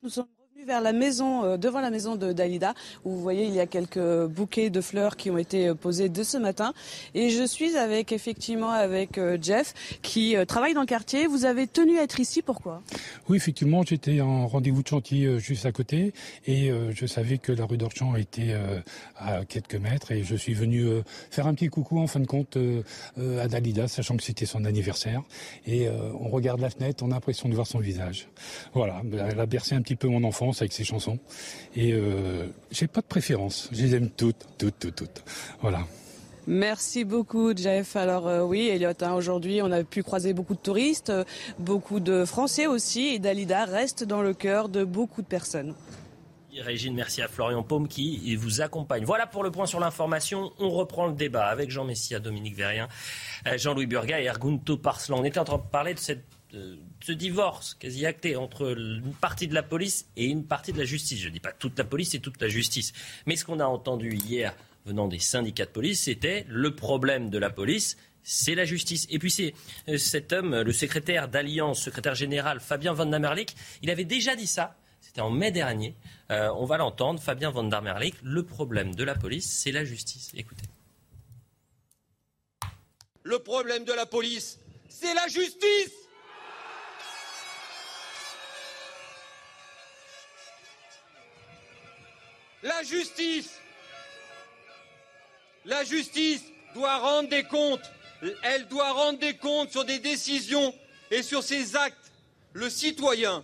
Nous sommes vers la maison, euh, devant la maison de Dalida, où vous voyez il y a quelques bouquets de fleurs qui ont été euh, posés de ce matin. Et je suis avec effectivement avec euh, Jeff qui travaille dans le quartier. Vous avez tenu à être ici, pourquoi? Oui, effectivement, j'étais en rendez-vous de chantier juste à côté et je savais que la rue d'Orchamps était à quelques mètres et je suis venu faire un petit coucou en fin de compte à Dalida, sachant que c'était son anniversaire. Et on regarde la fenêtre, on a l'impression de voir son visage. Voilà, elle a bercé un petit peu mon enfance avec ses chansons. Et euh, j'ai pas de préférence. Je les aime toutes, toutes, toutes, toutes. Voilà. Merci beaucoup, Jeff. Alors euh, oui, Elliot, hein, aujourd'hui, on a pu croiser beaucoup de touristes, euh, beaucoup de Français aussi, et Dalida reste dans le cœur de beaucoup de personnes. Régine, merci à Florian Paume qui vous accompagne. Voilà pour le point sur l'information. On reprend le débat avec Jean Messia, Dominique Verrien, Jean-Louis Burga et Ergunto Parslan. On était en train de parler de cette ce divorce quasi acté entre une partie de la police et une partie de la justice. Je ne dis pas toute la police et toute la justice. Mais ce qu'on a entendu hier venant des syndicats de police, c'était le problème de la police, c'est la justice. Et puis c'est euh, cet homme, le secrétaire d'Alliance, secrétaire général Fabien Van Damerlik, il avait déjà dit ça. C'était en mai dernier. Euh, on va l'entendre, Fabien Van Damerlik. Le problème de la police, c'est la justice. Écoutez. Le problème de la police, c'est la justice. La justice, doit rendre des comptes. Elle doit rendre des comptes sur des décisions Et sur ces actes, le citoyen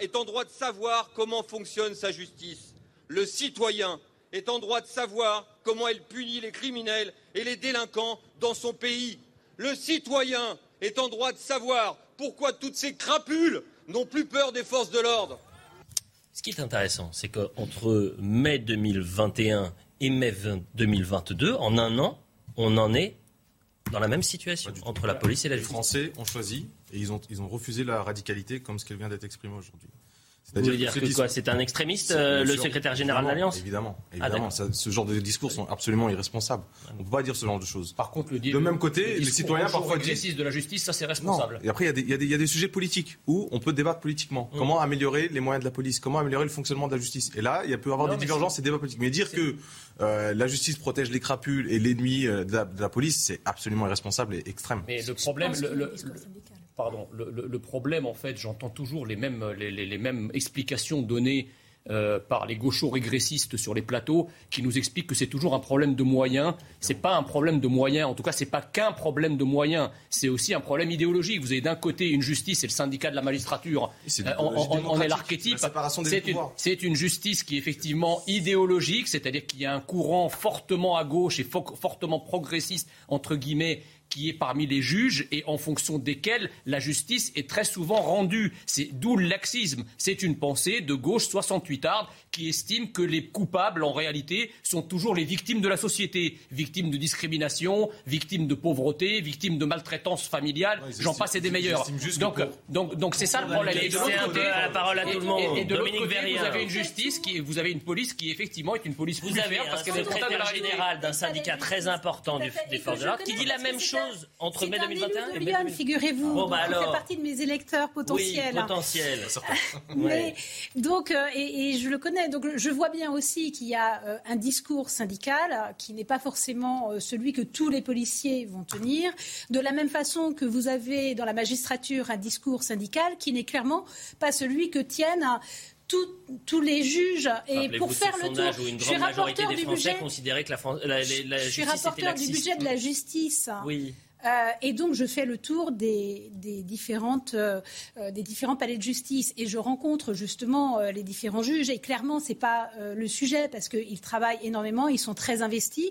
est en droit de savoir comment fonctionne sa justice. Le citoyen est en droit de savoir comment elle punit les criminels et les délinquants dans son pays. Le citoyen est en droit de savoir pourquoi toutes ces crapules n'ont plus peur des forces de l'ordre. Ce qui est intéressant, c'est qu'entre mai 2021 et mai 2022, en un an, on en est dans la même situation entre la police et la justice. Les Français ont choisi et ils ont, ils ont refusé la radicalité comme ce qu'elle vient d'être exprimée aujourd'hui. Vous voulez dire que quoi C'est un extrémiste, euh, le secrétaire général de l'Alliance Évidemment, ah, évidemment. ce genre de discours sont absolument irresponsables. On ne peut pas dire ce genre de choses. Par contre, le de même côté, les citoyens parfois disent de la justice, ça c'est responsable. Et après, il y, y, a des sujets politiques où on peut débattre politiquement. Mmh. Comment améliorer les moyens de la police? Comment améliorer le fonctionnement de la justice? Et là, il peut y avoir des divergences et des débats politiques. Mais dire que euh, la justice protège les crapules et l'ennemi euh, de, de, la police, c'est absolument irresponsable et extrême. Mais le problème, le, pardon, le, problème, en fait, j'entends toujours les mêmes, les, mêmes explications données euh, par les gauchos régressistes sur les plateaux qui nous expliquent que c'est toujours un problème de moyens. Ce n'est pas un problème de moyens. En tout cas, ce n'est pas qu'un problème de moyens. C'est aussi un problème idéologique. Vous avez d'un côté une justice et le syndicat de la magistrature. Euh, on, est l'archétype. C'est une, justice qui est effectivement idéologique, c'est-à-dire qu'il y a un courant fortement à gauche et fortement progressiste, entre guillemets, qui est parmi les juges et en fonction desquels la justice est très souvent rendue. C'est d'où le laxisme. C'est une pensée de gauche 68 arde qui estime que les coupables, en réalité, sont toujours les victimes de la société. Victimes de discrimination, victimes de pauvreté, victimes de maltraitance familiale, j'en passe et des meilleurs. Donc, donc, donc c'est ça le problème. Et de l'autre côté, la parole à tout le monde. Et, de l'autre côté, vous avez une justice, qui, vous avez une police qui, effectivement, est une police Vous avez un parce secrétaire général d'un syndicat très important des forces de l'ordre qui dit la même chose entre mai 2021 et mai 2021. figurez-vous. Bon, bah fait partie de mes électeurs potentiels. Oui, potentiels. (laughs) Mais, donc, euh, et je le connais donc je vois bien aussi qu'il y a euh, un discours syndical qui n'est pas forcément euh, celui que tous les policiers vont tenir. De la même façon que vous avez dans la magistrature un discours syndical qui n'est clairement pas celui que tiennent tous les juges et pour faire le tour, je suis rapporteur du budget. Que la, la, je suis rapporteur du budget de la justice. Oui. Euh, et donc, je fais le tour des, différentes, euh, euh, des différents palais de justice et je rencontre justement les différents juges. Et clairement, ce n'est pas le sujet parce qu'ils travaillent énormément, ils sont très investis.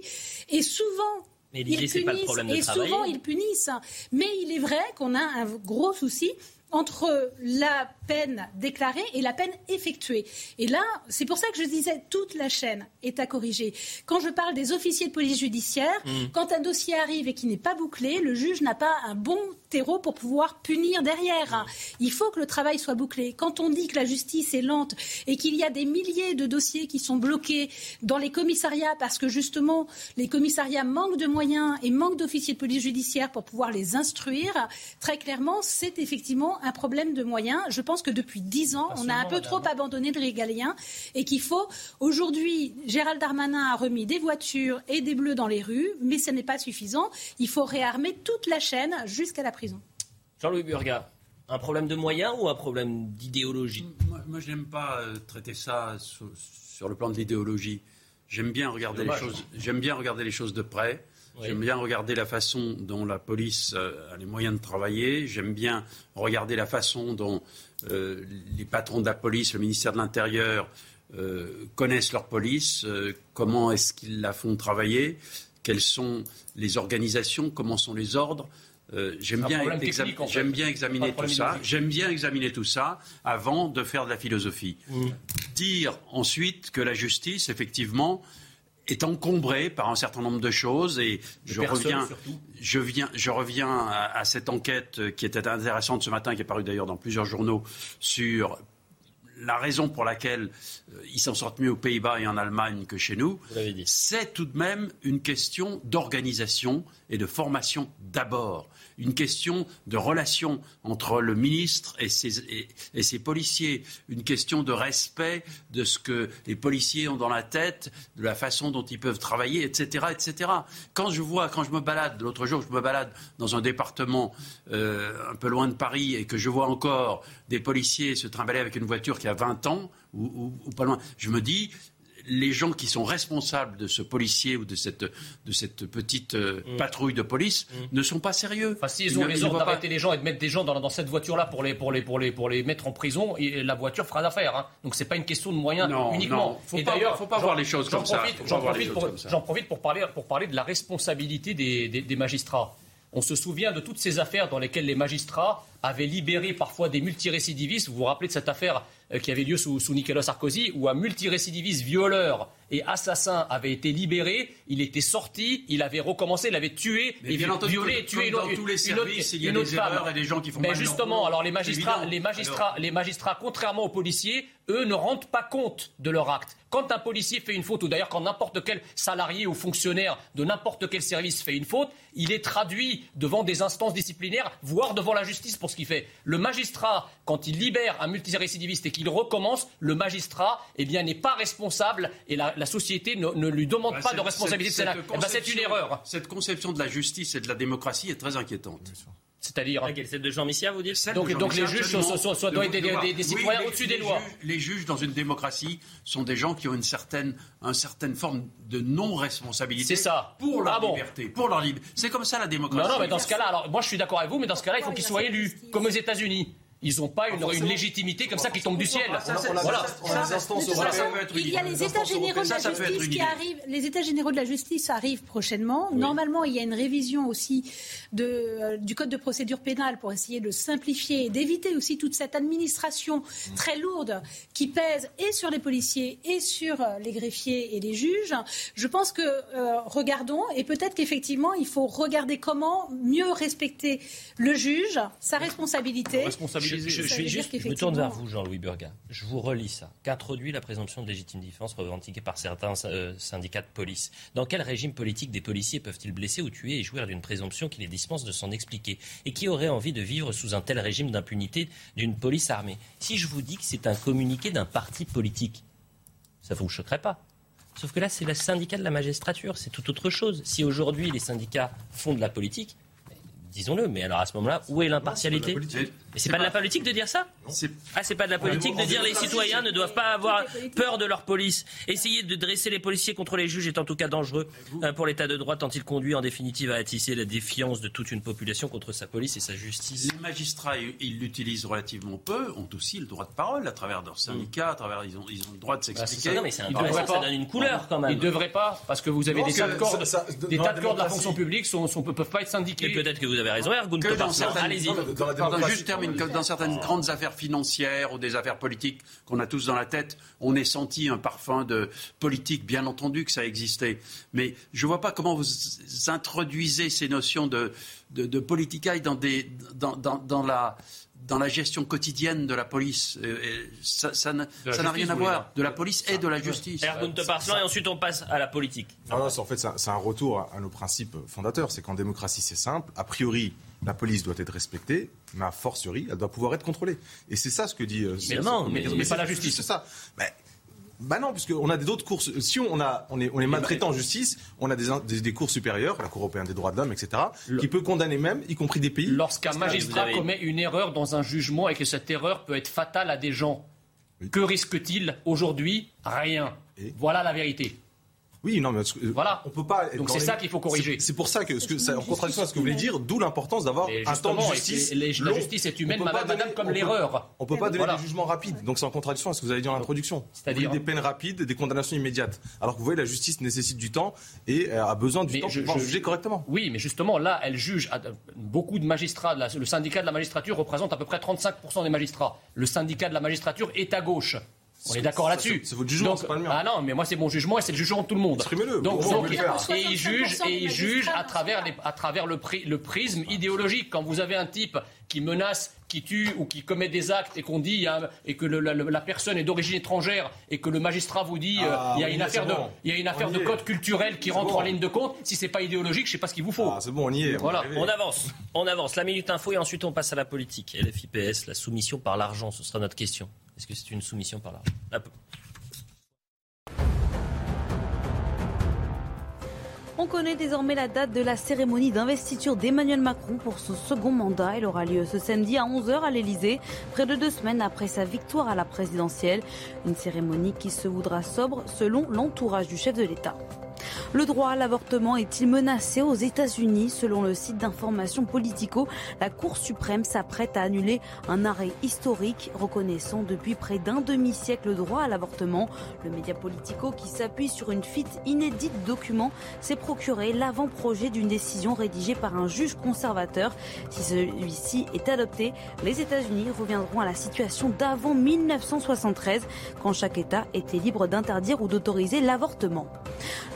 Et souvent, ils punissent, et souvent ils punissent. Mais il est vrai qu'on a un gros souci entre la peine déclarée et la peine effectuée. Et là, c'est pour ça que je disais toute la chaîne est à corriger. Quand je parle des officiers de police judiciaire, mm. quand un dossier arrive et qui n'est pas bouclé, le juge n'a pas un bon terreau pour pouvoir punir derrière. Il faut que le travail soit bouclé. Quand on dit que la justice est lente et qu'il y a des milliers de dossiers qui sont bloqués dans les commissariats parce que justement les commissariats manquent de moyens et manquent d'officiers de police judiciaire pour pouvoir les instruire, très clairement, c'est effectivement un problème de moyens. Je pense que depuis dix ans, on a un peu trop abandonné le régalien et qu'il faut. Aujourd'hui, Gérald Darmanin a remis des voitures et des bleus dans les rues, mais ce n'est pas suffisant. Il faut réarmer toute la chaîne jusqu'à la prison. Jean-Louis Burga, un problème de moyens ou un problème d'idéologie? Moi, je n'aime pas euh, traiter ça sur, le plan de l'idéologie. J'aime bien regarder les choses. J'aime bien regarder les choses de près. J'aime bien regarder la façon dont la police euh, a les moyens de travailler. J'aime bien regarder la façon dont euh, les patrons de la police, le ministère de l'Intérieur euh, connaissent leur police, comment est-ce qu'ils la font travailler, quelles sont les organisations, comment sont les ordres. j'aime bien, bien, examiner tout ça. J'aime bien examiner tout ça avant de faire de la philosophie. Mmh. Dire ensuite que la justice, effectivement, est encombré par un certain nombre de choses et je reviens, je, viens, je reviens à, cette enquête qui était intéressante ce matin, qui est parue d'ailleurs dans plusieurs journaux, sur la raison pour laquelle euh, ils s'en sortent mieux aux Pays-Bas et en Allemagne que chez nous, c'est tout de même une question d'organisation et de formation d'abord une question de relation entre le ministre et ses, policiers, une question de respect de ce que les policiers ont dans la tête, de la façon dont ils peuvent travailler, etc. etc. Quand je vois, quand je me balade, l'autre jour, je me balade dans un département euh, un peu loin de Paris et que je vois encore des policiers se trimballer avec une voiture qui a 20 ans ou, ou pas loin, je me dis, les gens qui sont responsables de ce policier ou de cette, de cette petite euh, mm. patrouille de police mm. ne sont pas sérieux. Enfin, s'ils ont raison d'arrêter les gens et de mettre des gens dans, dans cette voiture-là pour les, pour, les, pour, les, pour les mettre en prison, et la voiture fera l'affaire. Hein. Donc c'est pas une question de moyens uniquement. Non, et d'ailleurs, faut pas voir les choses comme ça. J'en profite, pour, profite pour, parler, pour parler de la responsabilité des, des magistrats. On se souvient de toutes ces affaires dans lesquelles les magistrats avaient libéré parfois des multirécidivistes. Vous vous rappelez de cette affaire qui avait lieu sous, Nicolas Sarkozy, où un multirécidiviste violeur et assassin avait été libéré, il était sorti, il avait recommencé, il avait tué et violé et tué une, dans tous les services, il y a des erreurs et des gens qui font Mais justement, alors les magistrats, les magistrats, les magistrats, contrairement aux policiers, eux ne rendent pas compte de leur acte. Quand un policier fait une faute, ou d'ailleurs quand n'importe quel salarié ou fonctionnaire de n'importe quel service fait une faute, il est traduit devant des instances disciplinaires, voire devant la justice pour ce qu'il fait. Le magistrat, quand il libère un multirécidiviste et qu'il recommence, le magistrat eh bien, n'est pas responsable et la, société ne, lui demande bah, pas de responsabilité. C'est une erreur. Cette conception de la justice et de la démocratie est très inquiétante. C'est-à-dire Celle de Jean Missia, vous dites? Donc, donc les juges sont, doivent être des, citoyens au-dessus des lois. les juges, dans une démocratie, sont des gens qui ont une certaine, une certaine forme de non-responsabilité. C'est ça. Pour leur ah liberté. Pour leur liberté. C'est comme ça la démocratie. Non, non, mais dans ce cas-là, alors moi je suis d'accord avec vous, mais dans ce cas-là, il faut qu'ils soient élus, comme aux États-Unis ils n'ont pas une, une, légitimité comme ça qui tombe du ciel. Voilà. Il y a les États généraux de la justice qui arrivent. Les États généraux de la justice arrivent prochainement. Normalement, il y a une révision aussi de, euh, du code de procédure pénale pour essayer de simplifier et d'éviter aussi toute cette administration très lourde qui pèse et sur les policiers et sur euh, les greffiers et les juges. Je pense que euh, regardons et peut-être qu'effectivement il faut regarder comment mieux respecter le juge, sa responsabilité. Je, me tourne vers vous, Jean-Louis Burga. Je vous relis ça. Qu'introduit la présomption de légitime défense revendiquée par certains euh, syndicats de police Dans quel régime politique des policiers peuvent-ils blesser ou tuer et jouir d'une présomption qui les dispense de s'en expliquer Et qui aurait envie de vivre sous un tel régime d'impunité d'une police armée? Si je vous dis que c'est un communiqué d'un parti politique, ça ne vous choquerait pas? Sauf que là, c'est le syndicat de la magistrature, c'est tout autre chose. Si aujourd'hui les syndicats font de la politique, disons-le, mais alors à ce moment-là, où est l'impartialité? Mais c'est pas, pas de la politique de dire ça Ah, c'est pas de la politique de dire les citoyens ne doivent pas avoir peur de leur police. Essayer de dresser les policiers contre les juges est en tout cas dangereux euh, pour l'état de droit tant il conduit en définitive à attisser la défiance de toute une population contre sa police et sa justice. Les magistrats, ils l'utilisent relativement peu, ont aussi le droit de parole à travers leurs syndicats, à travers ils ont, ils ont le droit de bah, s'expliquer. mais c'est un droit, ça, donne une couleur quand même. Ils ne devraient pas, parce que vous avez des tas de corps, des tas de corps de la fonction publique ne peuvent pas être syndiqués. peut-être que vous avez raison, Ergun, allez-y. Juste dans certaines grandes affaires financières ou des affaires politiques qu'on a tous dans la tête, on est senti un parfum de politique, bien entendu que ça existait. Mais je ne vois pas comment vous introduisez ces notions de, de, de politicaille dans, des, dans, dans, dans la dans la gestion quotidienne de la police. ça n'a rien à voir. De la police et de la justice. Et ensuite on passe à la politique. en fait, c'est un retour à nos principes fondateurs. C'est qu'en démocratie, c'est simple. A priori, la police doit être respectée, mais a fortiori, elle doit pouvoir être contrôlée. Et c'est ça ce que dit. Euh, mais non, mais, pas la justice. C'est ça. bah non, puisqu'on a d'autres cours. Si on, a, on est, on est maltraitant en justice, on a des, des, cours supérieurs, la Cour européenne des droits de l'homme, etc., qui peut condamner même, y compris des pays. Lorsqu'un magistrat commet une erreur dans un jugement et que cette erreur peut être fatale à des gens, que risque-t-il aujourd'hui? Rien. voilà la vérité. Oui, non, mais voilà. on peut pas. Donc c'est ça qu'il faut corriger. C'est pour ça que, ce que ça, en contradiction à ce que vous voulez dire, d'où l'importance d'avoir un temps de justice. la justice est humaine, madame, madame, comme l'erreur. On peut pas donner des jugements rapides. Donc c'est en contradiction à ce que vous avez dit en introduction. C'est-à-dire des peines rapides, des condamnations immédiates. Alors que vous voyez, la justice nécessite du temps et euh, a besoin du temps pour juger correctement. Oui, mais justement là, elle juge beaucoup de magistrats. Le syndicat de la magistrature représente à peu près 35% des magistrats. Le syndicat de la magistrature est à gauche. On est d'accord là-dessus. C'est votre jugement, c'est pas le mien. Ah non, mais moi c'est mon jugement et c'est le jugement de tout le monde. Exprimez-le. Donc, et il juge et il juge à travers les, à travers le, le prisme idéologique. Quand vous avez un type qui menace, qui tue ou qui commet des actes et qu'on dit et que la, personne est d'origine étrangère et que le magistrat vous dit euh, ah, il y a une affaire de il y a une affaire de code culturel qui rentre en ligne de compte. Si c'est pas idéologique, je sais pas ce qu'il vous faut. Ah, c'est bon, on y est. Voilà, on avance, on avance. La minute info et ensuite on passe à la politique. LFIPS, la soumission par l'argent, ce sera notre question. Que c'est une soumission par l'argent On connaît désormais la date de la cérémonie d'investiture d'Emmanuel Macron pour son second mandat. Elle aura lieu ce samedi à 11h à l'Elysée, près de deux semaines après sa victoire à la présidentielle. Une cérémonie qui se voudra sobre selon l'entourage du chef de l'État. Le droit à l'avortement est-il menacé aux États-Unis? Selon le site d'information Politico, la Cour suprême s'apprête à annuler un arrêt historique reconnaissant depuis près d'un demi-siècle le droit à l'avortement. Le média Politico, qui s'appuie sur une fuite inédite de documents, s'est procuré l'avant-projet d'une décision rédigée par un juge conservateur. Si celui-ci est adopté, les États-Unis reviendront à la situation d'avant 1973, quand chaque État était libre d'interdire ou d'autoriser l'avortement.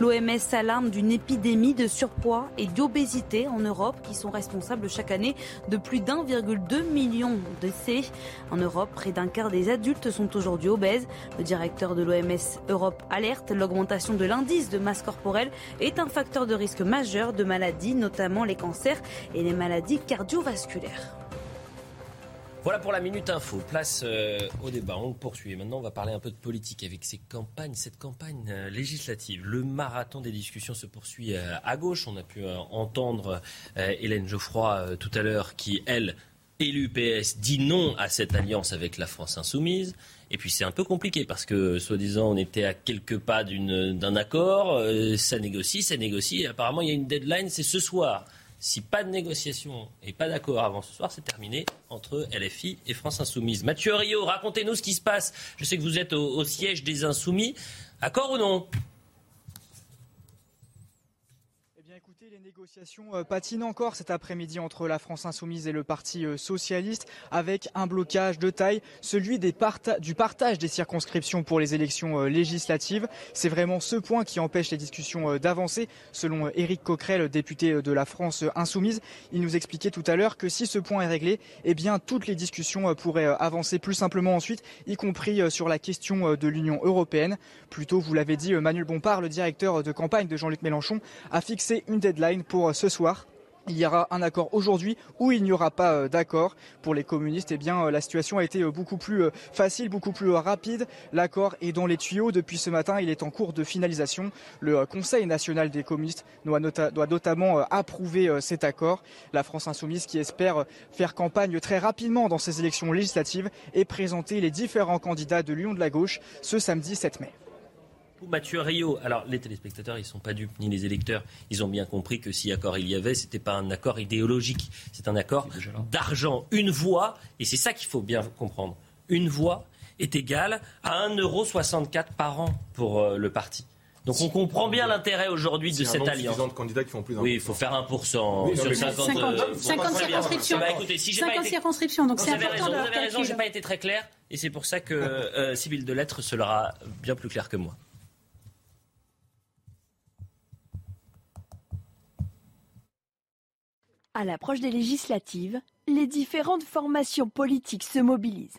L'OMS s'alarme d'une épidémie de surpoids et d'obésité en Europe qui sont responsables chaque année de plus d'1,2 million de décès. En Europe, près d'un quart des adultes sont aujourd'hui obèses. Le directeur de l'OMS Europe alerte l'augmentation de l'indice de masse corporelle est un facteur de risque majeur de maladies, notamment les cancers et les maladies cardiovasculaires. Voilà pour la Minute Info. Place euh, au débat. On le poursuit. Maintenant, on va parler un peu de politique avec ces campagnes, cette campagne euh, législative. Le marathon des discussions se poursuit euh, à gauche. On a pu entendre Hélène Geoffroy tout à l'heure qui, elle, élue PS, dit non à cette alliance avec la France insoumise. Et puis c'est un peu compliqué parce que, soi-disant, on était à quelques pas d'un accord. ça négocie, ça négocie. Apparemment, il y a une deadline, c'est ce soir. Si pas de négociation et pas d'accord avant ce soir, c'est terminé entre LFI et France Insoumise. Mathieu Rio, racontez-nous ce qui se passe. Je sais que vous êtes au, au siège des Insoumis. Accord ou non? Négociations euh, patinent encore cet après-midi entre la France insoumise et le Parti euh, socialiste avec un blocage de taille, celui du partage des circonscriptions pour les élections euh, législatives. C'est vraiment ce point qui empêche les discussions d'avancer. Selon Éric Coquerel, député de la France insoumise, il nous expliquait tout à l'heure que si ce point est réglé, eh bien toutes les discussions pourraient avancer plus simplement ensuite, y compris sur la question de l'Union européenne. Plutôt, vous l'avez dit, Manuel Bompard, le directeur de campagne de Jean-Luc Mélenchon, a fixé une deadline pour ce soir. Il y aura un accord aujourd'hui ou il n'y aura pas euh, d'accord. Pour les communistes, eh bien, euh, la situation a été euh, beaucoup plus facile, beaucoup plus rapide. L'accord est dans les tuyaux. Depuis ce matin, il est en cours de finalisation. Le Conseil national des communistes doit, doit notamment approuver cet accord. La France insoumise qui espère faire campagne très rapidement dans ces élections législatives et présenter les différents candidats de l'Union de la gauche ce samedi 7 mai. Mathieu Rio, alors les téléspectateurs, ils sont pas dupes, ni les électeurs. Ils ont bien compris que si accord il y avait, c'était pas un accord idéologique, c'est un accord d'argent. Une voix, et c'est ça qu'il faut bien comprendre, une voix est égale à 1,64€ par an pour euh, le parti. Donc on comprend bien l'intérêt aujourd'hui de cette alliance. de candidats qui font plus Oui, il faut faire 1% sur 50, 50, circonscriptions. Bah, écoutez, si 50 circonscriptions, donc c'est important raison, Vous avez raison, j'ai pas été très clair, et c'est pour ça que euh, Sybille Delettre se l'aura bien plus clair que moi. À l'approche des législatives, les différentes formations politiques se mobilisent.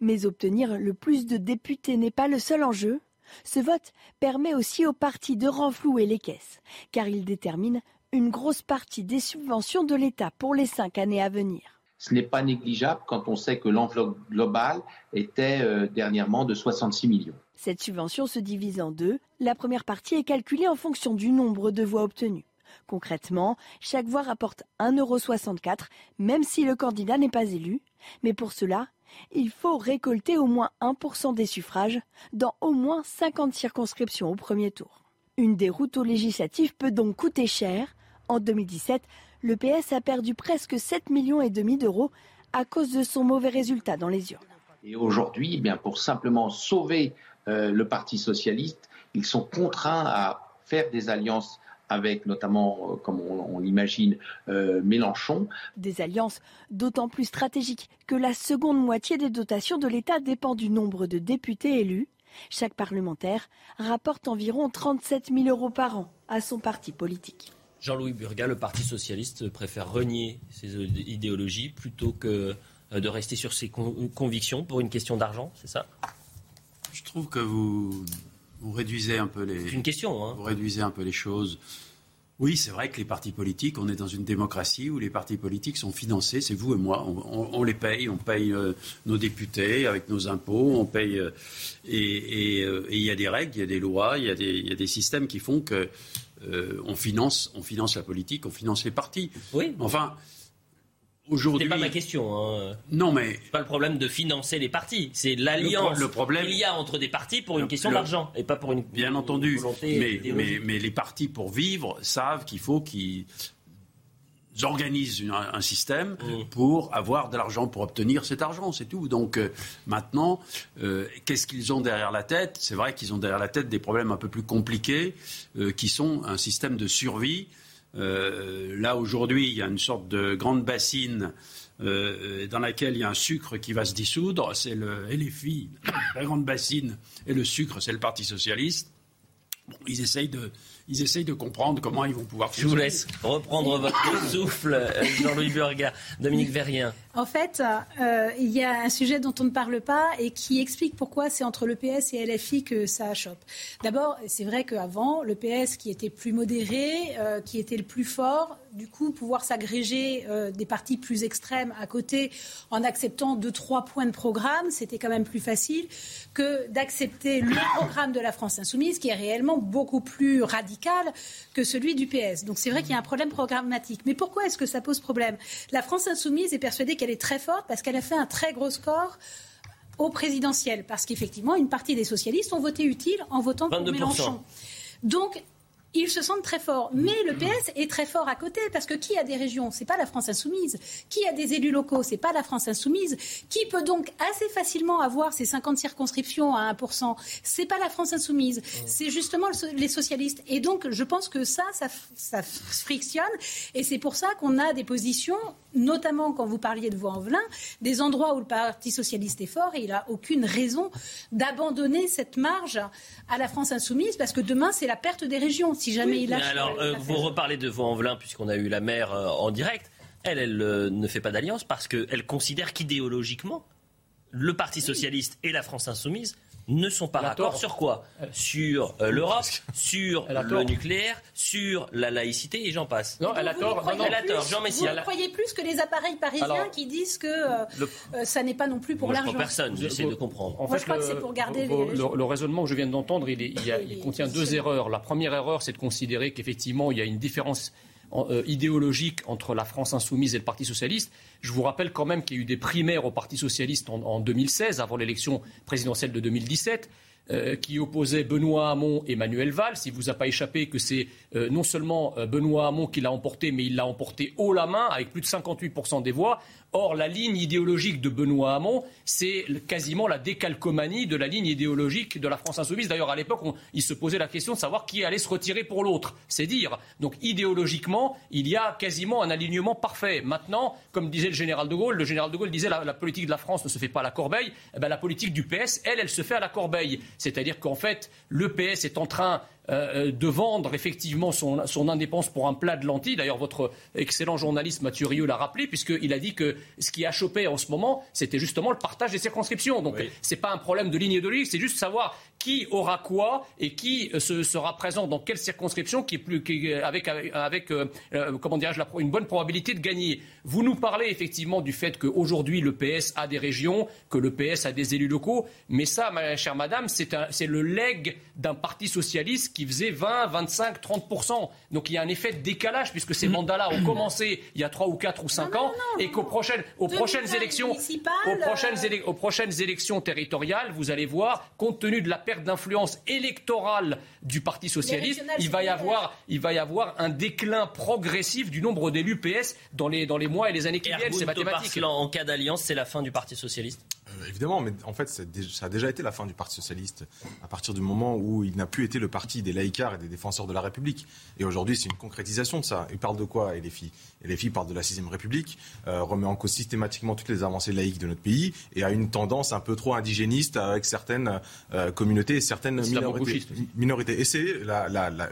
Mais obtenir le plus de députés n'est pas le seul enjeu. Ce vote permet aussi aux partis de renflouer les caisses, car il détermine une grosse partie des subventions de l'État pour les cinq années à venir. Ce n'est pas négligeable quand on sait que l'enveloppe globale était euh, dernièrement de 66 millions. Cette subvention se divise en deux. La première partie est calculée en fonction du nombre de voix obtenues. Concrètement, chaque voix rapporte 1,64€, même si le candidat n'est pas élu. Mais pour cela, il faut récolter au moins 1% des suffrages dans au moins 50 circonscriptions au premier tour. Une déroute aux législatives peut donc coûter cher. En 2017, le PS a perdu presque 7 millions d'euros à cause de son mauvais résultat dans les urnes. Et aujourd'hui, eh bien pour simplement sauver euh, le Parti socialiste, ils sont contraints à faire des alliances avec notamment, euh, comme on, l'imagine, euh, Mélenchon. Des alliances d'autant plus stratégiques que la seconde moitié des dotations de l'État dépend du nombre de députés élus. Chaque parlementaire rapporte environ 37 000 euros par an à son parti politique. Jean-Louis Burga, le Parti socialiste préfère renier ses idéologies plutôt que euh, de rester sur ses convictions pour une question d'argent, c'est ça? Je trouve que vous vous réduisez un peu les. une question. Hein. Vous réduisez un peu les choses. Oui, c'est vrai que les partis politiques, on est dans une démocratie où les partis politiques sont financés, c'est vous et moi, on, les paye, on paye euh, nos députés avec nos impôts, on paye. Euh, et euh, il y a des règles, il y a des lois, il y a des, y a des systèmes qui font que on, finance, on finance la politique, on finance les partis. Oui. Enfin, Aujourd'hui, pas ma question. Hein. Non, mais c'est pas le problème de financer les partis. C'est l'alliance le, problème... qu'il y a entre des partis pour une question d'argent et pas pour une bien entendu. Mais, mais, mais, les partis pour vivre savent qu'il faut qu'ils organisent un, système mmh. pour avoir de l'argent, pour obtenir cet argent, c'est tout. Donc euh, maintenant, euh, qu'est-ce qu'ils ont derrière la tête? C'est vrai qu'ils ont derrière la tête des problèmes un peu plus compliqués, euh, qui sont un système de survie euh, là, aujourd'hui, il y a une sorte de grande bassine euh, dans laquelle il y a un sucre qui va se dissoudre. C'est le LFI, (coughs) la grande bassine, et le sucre, c'est le Parti socialiste. ils essayent de, ils essayent de comprendre comment ils vont pouvoir. Je vous laisse reprendre votre (coughs) souffle, Jean-Louis Burga, Dominique Verrien. En fait, euh, il y a un sujet dont on ne parle pas et qui explique pourquoi c'est entre le PS et LFI que ça chope. D'abord, c'est vrai qu'avant, le PS, qui était plus modéré, euh, qui était le plus fort, du coup, pouvoir s'agréger euh, des partis plus extrêmes à côté en acceptant deux, trois points de programme, c'était quand même plus facile que d'accepter le programme de la France insoumise, qui est réellement beaucoup plus radical que celui du PS. Donc c'est vrai qu'il y a un problème programmatique. Mais pourquoi est-ce que ça pose problème? La France insoumise est persuadée qu'elle est très forte parce qu'elle a fait un très gros score au présidentiel. Parce qu'effectivement, une partie des socialistes ont voté utile en votant pour Mélenchon. Donc, ils se sentent très forts. Mais le PS est très fort à côté, parce que qui a des régions C'est pas la France insoumise. Qui a des élus locaux C'est pas la France insoumise. Qui peut donc assez facilement avoir ces 50 circonscriptions à 1% C'est pas la France insoumise. C'est justement les socialistes. Et donc, je pense que ça, ça, ça frictionne. Et c'est pour ça qu'on a des positions, notamment quand vous parliez de Voix-en-Velin, des endroits où le Parti socialiste est fort et il n'a aucune raison d'abandonner cette marge à la France insoumise, parce que demain, c'est la perte des régions si jamais il lâche. Alors, euh, vous reparlez de Vaux-en-Velin, puisqu'on a eu la maire euh, en direct. Elle, elle euh, ne fait pas d'alliance parce qu'elle considère qu'idéologiquement, le Parti socialiste et la France insoumise ne sont pas d'accord sur quoi Sur l'Europe, sur le nucléaire, sur la laïcité et j'en passe. Non, elle a tort. Elle a tort. Jean Messia. Vous croyez plus que les appareils parisiens qui disent que ça n'est pas non plus pour l'argent. Personne, j'essaie de comprendre. En Moi, je crois que c'est pour garder les... le, raisonnement que je viens d'entendre, il, il, contient deux erreurs. La première erreur, c'est de considérer qu'effectivement, il y a une différence idéologique entre la France insoumise et le Parti socialiste. Je vous rappelle quand même qu'il y a eu des primaires au Parti socialiste en, 2016, avant l'élection présidentielle de 2017. Euh, qui opposaient Benoît Hamon et Manuel Valls. Il ne vous a pas échappé que c'est euh, non seulement euh, Benoît Hamon qui l'a emporté, mais il l'a emporté haut la main avec plus de 58% des voix. Or, la ligne idéologique de Benoît Hamon, c'est quasiment la décalcomanie de la ligne idéologique de la France insoumise. D'ailleurs, à l'époque, il se posait la question de savoir qui allait se retirer pour l'autre. C'est dire. Donc, idéologiquement, il y a quasiment un alignement parfait. Maintenant, comme disait le général de Gaulle, le général de Gaulle disait la, la politique de la France ne se fait pas à la corbeille. Eh ben, la politique du PS, elle, elle se fait à la corbeille. C'est-à-dire qu'en fait, le PS est en train euh, euh, de vendre effectivement son, son, indépendance pour un plat de lentilles. D'ailleurs, votre excellent journaliste Mathieu Rieu l'a rappelé, puisqu'il a dit que ce qui a chopé en ce moment, c'était justement le partage des circonscriptions. Donc, ce n'est pas un problème de ligne idéologique, c'est juste savoir qui aura quoi et qui euh, se, sera présent dans quelle circonscription qui est plus, qui, avec, avec comment dirais-je, une bonne probabilité de gagner. Vous nous parlez effectivement du fait qu'aujourd'hui le PS a des régions, que le PS a des élus locaux, mais ça, ma chère madame, c'est le leg d'un parti socialiste qui faisait 20, 25, 30 Donc il y a un effet de décalage puisque ces mandats-là ont commencé il y a 3 ou 4 ou 5 ans et qu'aux prochaines, aux prochaines élections, aux prochaines, aux prochaines élections territoriales, vous allez voir, compte tenu de la perte d'influence électorale du Parti socialiste, il va y avoir, il va y avoir un déclin progressif du nombre d'élus PS dans les dans les mois et les années qui viennent. C'est mathématique. En cas d'alliance, c'est la fin du Parti socialiste? Euh, évidemment, mais en fait, ça a déjà été la fin du Parti socialiste à partir du moment où il n'a plus été le parti des laïcars et des défenseurs de la République. Et aujourd'hui, c'est une concrétisation de ça. Il parle de quoi, les filles? Et les filles parlent de la sixième République, euh, remet en cause systématiquement toutes les avancées laïques de notre pays et a une tendance un peu trop indigéniste avec certaines euh, communautés et certaines minorités. Et c'est la, la, la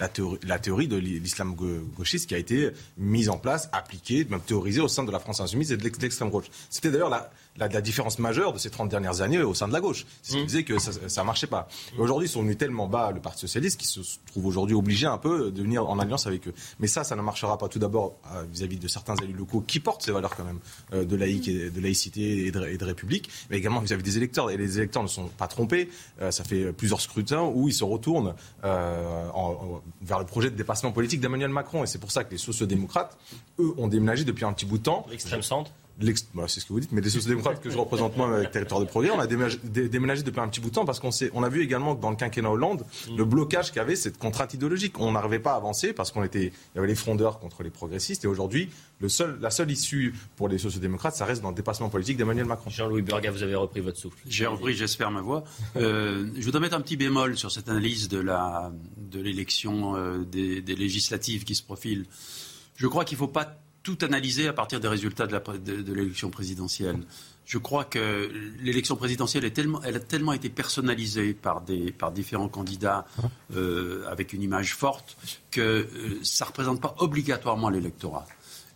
la théorie, la théorie, de l'islam gauchiste qui a été mise en place, appliquée, même théorisée au sein de la France insoumise et de l'extrême gauche. C'était d'ailleurs la, la, différence majeure de ces 30 dernières années au sein de la gauche. C'est ce qui mmh. disait que ça ne marchait pas. Aujourd'hui, ils sont venus tellement bas, le Parti Socialiste, qui se trouve aujourd'hui obligé un peu de venir en alliance avec eux. Mais ça, ça ne marchera pas tout d'abord euh, vis-à-vis de certains élus locaux qui portent ces valeurs quand même euh, de, laïque et, de laïcité et de, république, mais également vis-à-vis des électeurs. Et les électeurs ne sont pas trompés. Euh, ça fait plusieurs scrutins où ils se retournent vers le projet de dépassement politique d'Emmanuel Macron. Et c'est pour ça que les sociodémocrates, eux, ont déménagé depuis un petit bout de temps. L'extrême centre c'est ce que vous dites, mais les sociodémocrates que je représente moi avec Territoire de Progrès, on a déménagé, depuis un petit bout de temps parce qu'on on a vu également que dans le quinquennat Hollande, mm. le blocage qu'avait cette contrainte idéologique. On n'arrivait pas à avancer parce qu'on était, il y avait les frondeurs contre les progressistes et aujourd'hui, le seul, la seule issue pour les sociodémocrates, ça reste dans le dépassement politique d'Emmanuel Macron. Jean-Louis Burga, vous avez repris votre souffle. J'ai repris, j'espère, ma voix. Euh, je voudrais mettre un petit bémol sur cette analyse de la, de l'élection euh, des, des législatives qui se profilent. Je crois qu'il ne faut pas tout analyser à partir des résultats de l'élection présidentielle. Je crois que l'élection présidentielle a tellement été personnalisée par différents candidats euh, avec une image forte que euh, ça ne représente pas obligatoirement l'électorat.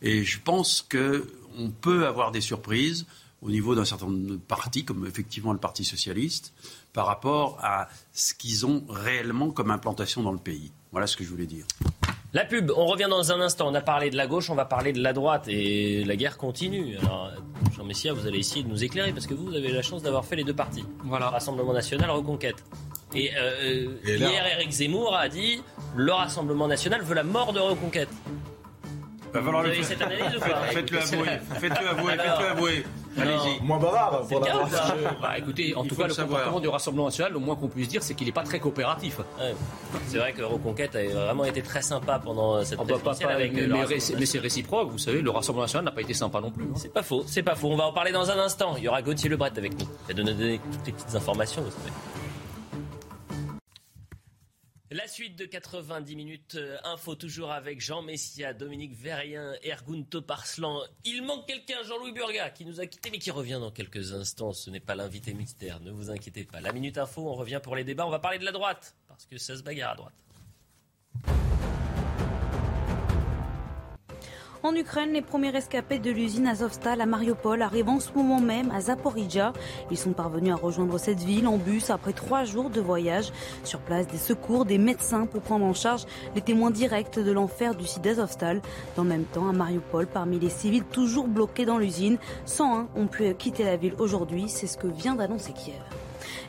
Et je pense qu'on peut avoir des surprises au niveau d'un certain nombre de partis, comme effectivement le Parti socialiste, par rapport à ce qu'ils ont réellement comme implantation dans le pays. Voilà ce que je voulais dire. La pub, on revient dans un instant. On a parlé de la gauche, on va parler de la droite et la guerre continue. Alors, Jean Messia, vous allez essayer de nous éclairer parce que vous, vous avez la chance d'avoir fait les deux partis. Voilà. Rassemblement national, Reconquête. Et, euh, hier, Eric Zemmour a dit le Rassemblement national veut la mort de Reconquête. Bah, vous avez cette analyse ou pas (laughs) (laughs) Faites-le avouer. Faites-le avouer. Faites-le avouer. Allez-y. Moins bavard. Pour la bah, écoutez, en tout cas, le comportement du Rassemblement national, le moins qu'on puisse dire, c'est qu'il n'est pas très coopératif. C'est vrai que Reconquête a vraiment été très sympa pendant cette période. avec mais, mais c'est réciproque, vous savez, le Rassemblement national n'a pas été sympa non plus. Hein. C'est pas faux, c'est pas faux. On va en parler dans un instant. Il y aura Gauthier Lebret avec nous. Il va nous donner toutes les petites informations, vous savez. La suite de 90 minutes euh, info toujours avec Jean Messia, Dominique Verrien, Ergun Toparslan. Il manque quelqu'un, Jean-Louis Burga, qui nous a quittés mais qui revient dans quelques instants. Ce n'est pas l'invité mystère, ne vous inquiétez pas. La minute info, on revient pour les débats. On va parler de la droite parce que ça se bagarre à droite. En Ukraine, les premiers rescapés de l'usine Azovstal à Mariupol arrivent en ce moment même à Zaporizhia. Ils sont parvenus à rejoindre cette ville en bus après trois jours de voyage. Sur place, des secours, des médecins pour prendre en charge les témoins directs de l'enfer du site d'Azovstal. Dans le même temps, à Mariupol, parmi les civils toujours bloqués dans l'usine, 101 ont pu quitter la ville aujourd'hui. C'est ce que vient d'annoncer Kiev.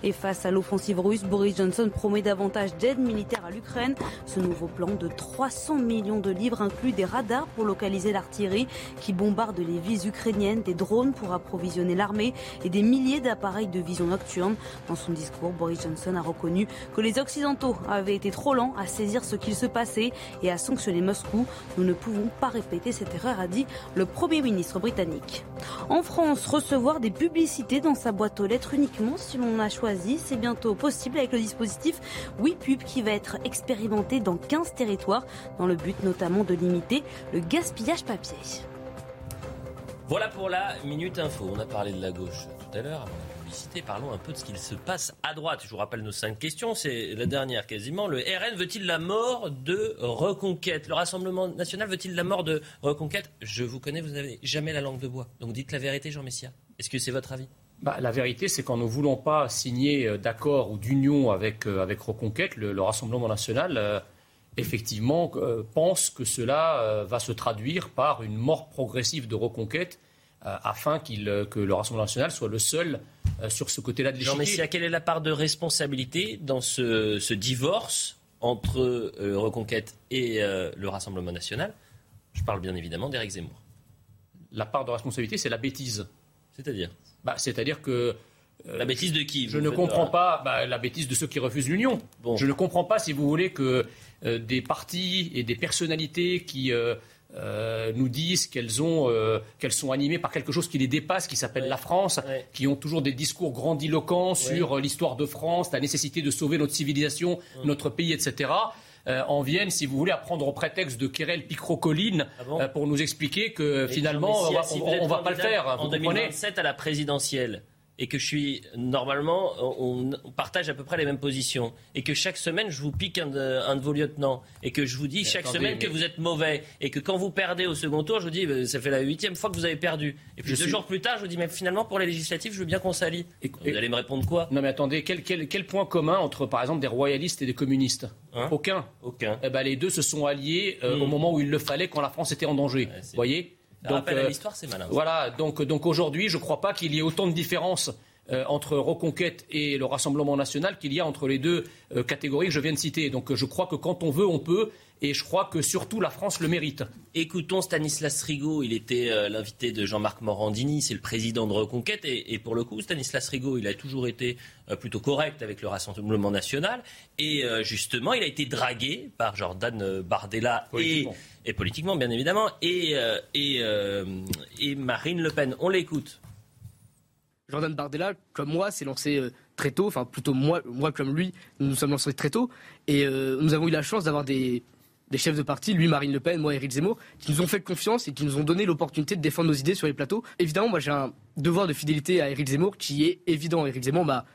Et face à l'offensive russe, Boris Johnson promet davantage d'aide militaire à l'Ukraine. Ce nouveau plan de 300 millions de livres inclut des radars pour localiser l'artillerie qui bombarde les villes ukrainiennes, des drones pour approvisionner l'armée et des milliers d'appareils de vision nocturne. Dans son discours, Boris Johnson a reconnu que les Occidentaux avaient été trop lents à saisir ce qu'il se passait et à sanctionner Moscou. Nous ne pouvons pas répéter cette erreur, a dit le Premier ministre britannique. En France, recevoir des publicités dans sa boîte aux lettres uniquement si l'on a choisi c'est bientôt possible avec le dispositif WePub qui va être expérimenté dans 15 territoires dans le but notamment de limiter le gaspillage papier. Voilà pour la Minute Info. On a parlé de la gauche tout à l'heure avant la publicité. Parlons un peu de ce qu'il se passe à droite. Je vous rappelle nos cinq questions. C'est la dernière quasiment. Le RN veut-il la mort de Reconquête? Le Rassemblement national veut-il la mort de Reconquête? Je vous connais, vous n'avez jamais la langue de bois. Donc dites la vérité, Jean Messia. Est-ce que c'est votre avis? Bah, la vérité, c'est qu'en ne voulant pas signer euh, d'accord ou d'union avec, euh, avec Reconquête, le, Rassemblement national, euh, effectivement, pense que cela va se traduire par une mort progressive de Reconquête afin que le Rassemblement national soit le seul sur ce côté-là de l'échiquier. Jean Messia, quelle est la part de responsabilité dans ce, ce divorce entre Reconquête et le Rassemblement national? Je parle bien évidemment d'Éric Zemmour. La part de responsabilité, c'est la bêtise. C'est-à-dire? Bah, C'est-à-dire que. Euh, la bêtise de qui Je ne comprends pas bah, la bêtise de ceux qui refusent l'union. Je ne comprends pas, si vous voulez, que euh, des partis et des personnalités qui euh, nous disent qu'elles ont, qu'elles sont animées par quelque chose qui les dépasse, qui s'appelle la France, qui ont toujours des discours grandiloquents sur l'histoire de France, la nécessité de sauver notre civilisation, notre pays, etc. en viennent, si vous voulez, à prendre au prétexte de querelle picrocolline ah pour nous expliquer que finalement, on ne va, pas le faire. En 2027, à la présidentielle, et que je suis normalement, on, partage à peu près les mêmes positions, et que chaque semaine je vous pique un de, vos lieutenants, et que je vous dis chaque semaine que vous êtes mauvais, et que quand vous perdez au second tour, je vous dis bah, ça fait la huitième fois que vous avez perdu, et puis deux jours plus tard, je vous dis mais finalement pour les législatives, je veux bien qu'on s'allie. Et, vous allez me répondre quoi? Non mais attendez, quel, quel, point commun entre par exemple des royalistes et des communistes? Hein? Aucun. Aucun. Eh ben, les deux se sont alliés euh, au hmm. moment où il le fallait, quand la France était en danger. vous voyez? Donc, euh, l'histoire, c'est malin. Voilà, donc, donc aujourd'hui, je ne crois pas qu'il y ait autant de différences euh, entre Reconquête et le Rassemblement national qu'il y a entre les deux euh, catégories que je viens de citer. Donc je crois que quand on veut, on peut. Et je crois que surtout la France le mérite. Écoutons Stanislas Rigaud, il était l'invité de Jean-Marc Morandini, c'est le président de Reconquête. Et, pour le coup, Stanislas Rigaud, il a toujours été plutôt correct avec le Rassemblement national. Et justement, il a été dragué par Jordan Bardella et et politiquement bien évidemment, et, euh, euh, et, Marine Le Pen. On l'écoute. Jordan Bardella, comme moi, s'est lancé euh, très tôt, enfin plutôt moi, moi comme lui, nous nous sommes lancés très tôt, et nous avons eu la chance d'avoir des, des chefs de parti, lui Marine Le Pen, moi Éric Zemmour, qui nous ont fait confiance et qui nous ont donné l'opportunité de défendre nos idées sur les plateaux. Évidemment, moi j'ai un devoir de fidélité à Éric Zemmour qui est évident. Éric Zemmour m'a